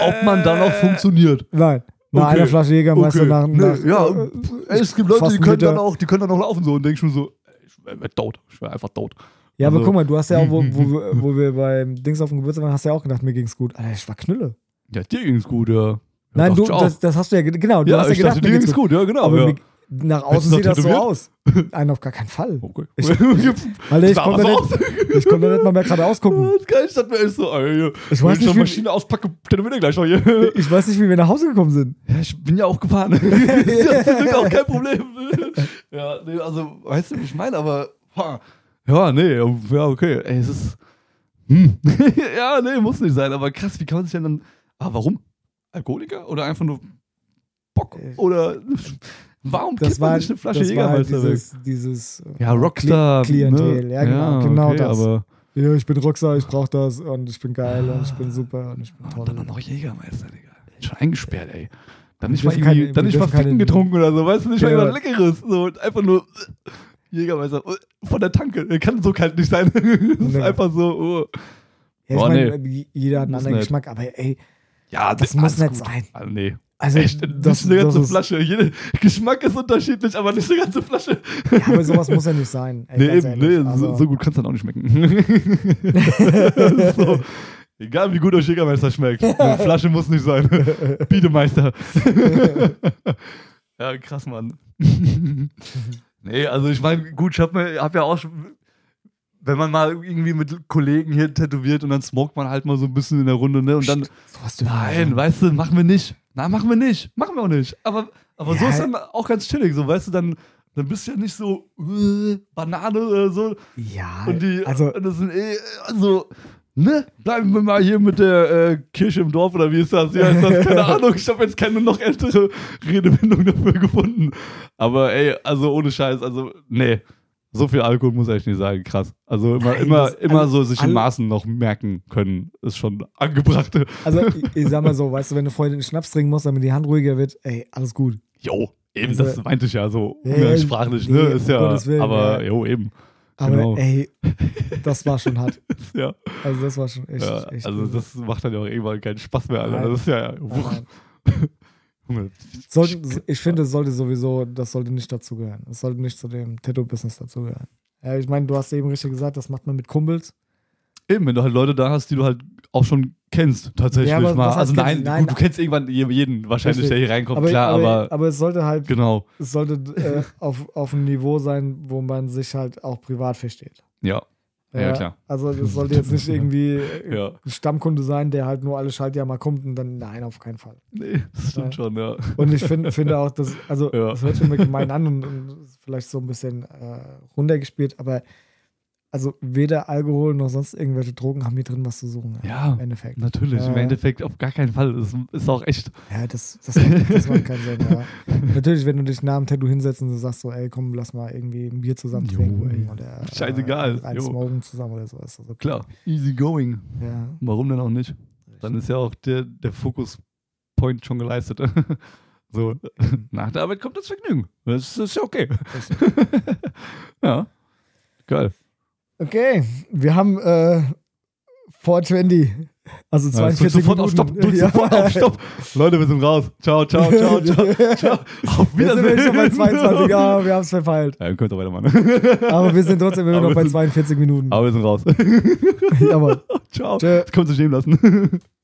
B: ob man da noch funktioniert.
A: Nein. Nach
B: Okay.
A: einer Flasche Jägermeister
B: Okay.
A: nach,
B: Nee,
A: nach
B: ja,
A: äh,
B: Es gibt Leute, die können, dann auch, die können dann auch laufen so und denken schon so, ich wäre tot. Ich wäre einfach tot.
A: Ja, aber
B: Also-
A: guck mal, du hast ja auch, wo, wo, wir- wo wir beim Dings auf dem Geburtstag waren, hast du ja auch gedacht, mir ging's gut. Alter, ich war Knülle.
B: Ja, dir ging's gut, ja.
A: Nein, du, das, das hast du ja, ge- genau, du
B: ja,
A: hast ja gedacht,
B: dachte,
A: mir
B: ging's
A: gut.
B: gut, ja, genau.
A: Aber
B: ja.
A: mir, nach außen sieht das so aus. Nein, auf gar keinen Fall.
B: Okay.
A: Ich-
B: Gibt's-
A: Alter, ich konnte, nicht, ich konnte nicht mal mehr geradeaus gucken.
B: Das ist geil, ich dachte mir echt so, ey,
A: Ich
B: wenn
A: weiß
B: ich
A: nicht, wie,
B: Maschine auspacke, tätowieren wir gleich noch hier.
A: ich weiß nicht, wie wir nach Hause gekommen sind.
B: Ja, ich bin ja auch gefahren. das ist auch kein Problem. ja, nee, also, weißt du, wie ich meine, aber, ja, nee, ja, okay, ey, es ist, hm. ja, nee, muss nicht sein, aber krass, wie kann man sich denn dann, ah, warum? Alkoholiker oder einfach nur Bock?
A: Äh,
B: Oder, warum
A: Das
B: kippt man
A: war,
B: sich eine Flasche
A: das war halt
B: Jägermeister weg?
A: dieses, dieses äh,
B: Ja, Rockstar.
A: Klientel.
B: ne?
A: Ja, genau, genau
B: okay,
A: das.
B: Aber,
A: Ja, ich bin Rockstar, ich brauch das und ich bin geil und ich bin super und ich bin
B: Und
A: toll.
B: dann auch noch Jägermeister, Digga. Schon eingesperrt, ey. Dann nicht mal, irgendwie,
A: keine-
B: dann nicht mal Ficken getrunken oder so, weißt du, nicht mal
A: Ja.
B: irgendwas Leckeres. So, und einfach nur äh, Jägermeister äh, von der Tanke. Kann so kalt nicht sein. das ist
A: Nee.
B: einfach so, oh.
A: Ja, ich meine, jeder hat einen anderen
B: nicht.
A: Geschmack, aber ey,
B: Ja,
A: Das
B: alles
A: muss nicht
B: gut.
A: sein.
B: Also, nee.
A: Also
B: Echt, das, ist eine ganze
A: ist,
B: Flasche. Jeder Geschmack ist unterschiedlich, aber nicht eine ganze Flasche.
A: ja, aber sowas muss ja nicht sein. Ey,
B: Nee, eben, nee,
A: also,
B: so, so gut kann es dann auch nicht schmecken. so, egal wie gut euch Jägermeister schmeckt. Eine Flasche muss nicht sein. Biedemeister. ja, krass, Mann. nee, also ich meine, gut, ich habe hab ja auch schon, wenn man mal irgendwie mit Kollegen hier tätowiert und dann smoked man halt mal so ein bisschen in der Runde, ne? Und dann,
A: sowas dürfen wir
B: nein, weißt du, machen wir nicht. Nein, machen wir nicht. Machen wir auch nicht. Aber, aber so
A: Ja.
B: ist dann auch ganz chillig, so, weißt du, dann, dann bist du ja nicht so äh, Banane oder so.
A: Ja,
B: Und die,
A: also
B: das sind eh, also, ne? Bleiben wir mal hier mit der äh, Kirche im Dorf oder wie ist das? Wie heißt das? Keine Ahnung. Ich habe jetzt keine noch ältere Redewendung dafür gefunden. Aber ey, also ohne Scheiß, also, nee. So viel Alkohol muss ich nicht sagen, krass. Also immer,
A: Nein,
B: immer, immer
A: alle-
B: so sich in Maßen noch merken können, ist schon angebracht.
A: Also, ich, ich sag mal so, weißt du, wenn eine Freundin Schnaps trinken muss, damit die Hand ruhiger wird, ey, alles gut.
B: Jo, eben,
A: Also-
B: das meinte ich ja so
A: Ja,
B: umgangssprachlich, ne?
A: nee,
B: Ist ja,
A: Willen,
B: aber
A: ja.
B: jo, eben.
A: Aber
B: Genau.
A: ey, das war schon hart.
B: Ja,
A: Also, das war schon echt.
B: ja
A: echt
B: also das macht dann ja auch irgendwann keinen Spaß mehr, Alter.
A: Nein.
B: Das ist ja. Junge.
A: Sollten, ich finde, es sollte sowieso, das sollte nicht dazugehören. Es sollte nicht zu dem Tattoo-Business dazugehören. Ja, ich meine, du hast eben richtig gesagt, das macht man mit Kumpels.
B: Eben, wenn du halt Leute da hast, die du halt auch schon kennst, tatsächlich
A: Ja,
B: mal. Also nein?
A: Nein,
B: gut, du kennst irgendwann je- jeden wahrscheinlich,
A: Richtig.
B: der hier reinkommt,
A: Aber,
B: klar,
A: aber,
B: aber,
A: aber es sollte halt,
B: genau,
A: es sollte äh, auf, auf einem Niveau sein, wo man sich halt auch privat versteht.
B: ja. Ja, klar.
A: Also es sollte jetzt nicht irgendwie äh,
B: Ja.
A: ein Stammkunde sein, der halt nur alle Schaltjahr mal kommt und dann, nein, auf keinen Fall.
B: Nee, das stimmt schon, ja.
A: Und ich find, finde auch, dass, also
B: Ja.
A: das hört sich immer gemein an und, und vielleicht so ein bisschen äh, runtergespielt, aber also weder Alkohol noch sonst irgendwelche Drogen haben hier drin was zu suchen.
B: Ja,
A: Im Endeffekt.
B: Natürlich, im
A: Äh.
B: Endeffekt auf gar keinen Fall. Das ist auch echt.
A: Ja, das, das, macht, das macht keinen Sinn. Ja. Natürlich, wenn du dich nach dem Tattoo hinsetzt und du sagst so, ey, komm, lass mal irgendwie ein Bier zusammen
B: Jo,
A: trinken oder
B: Scheißegal,
A: Äh, ein. Smoken zusammen oder so. Ist das okay.
B: Klar, easy going.
A: Ja.
B: Warum denn auch nicht? Dann ist ja auch der, der Fokus-Point schon geleistet. so, nach der Arbeit kommt das Vergnügen. Das ist ja okay. ja, geil.
A: Okay, wir haben äh, 420. Also
B: Ja, drück
A: 42
B: sofort auf
A: Minuten.
B: Stopp, drück
A: Ja.
B: sofort auf Stopp. Leute, wir sind raus. Ciao, ciao, ciao, ciao, ciao. Auf
A: sind wir schon bei
B: Wiedersehen.
A: 22. Ja, wir haben es verfeilt.
B: Ja, ihr könnt doch weitermachen.
A: Aber wir sind trotzdem immer noch bei
B: wir sind-
A: 42 Minuten.
B: Aber wir sind raus.
A: Jawohl.
B: ciao.
A: Tschö.
B: Das können wir nehmen lassen.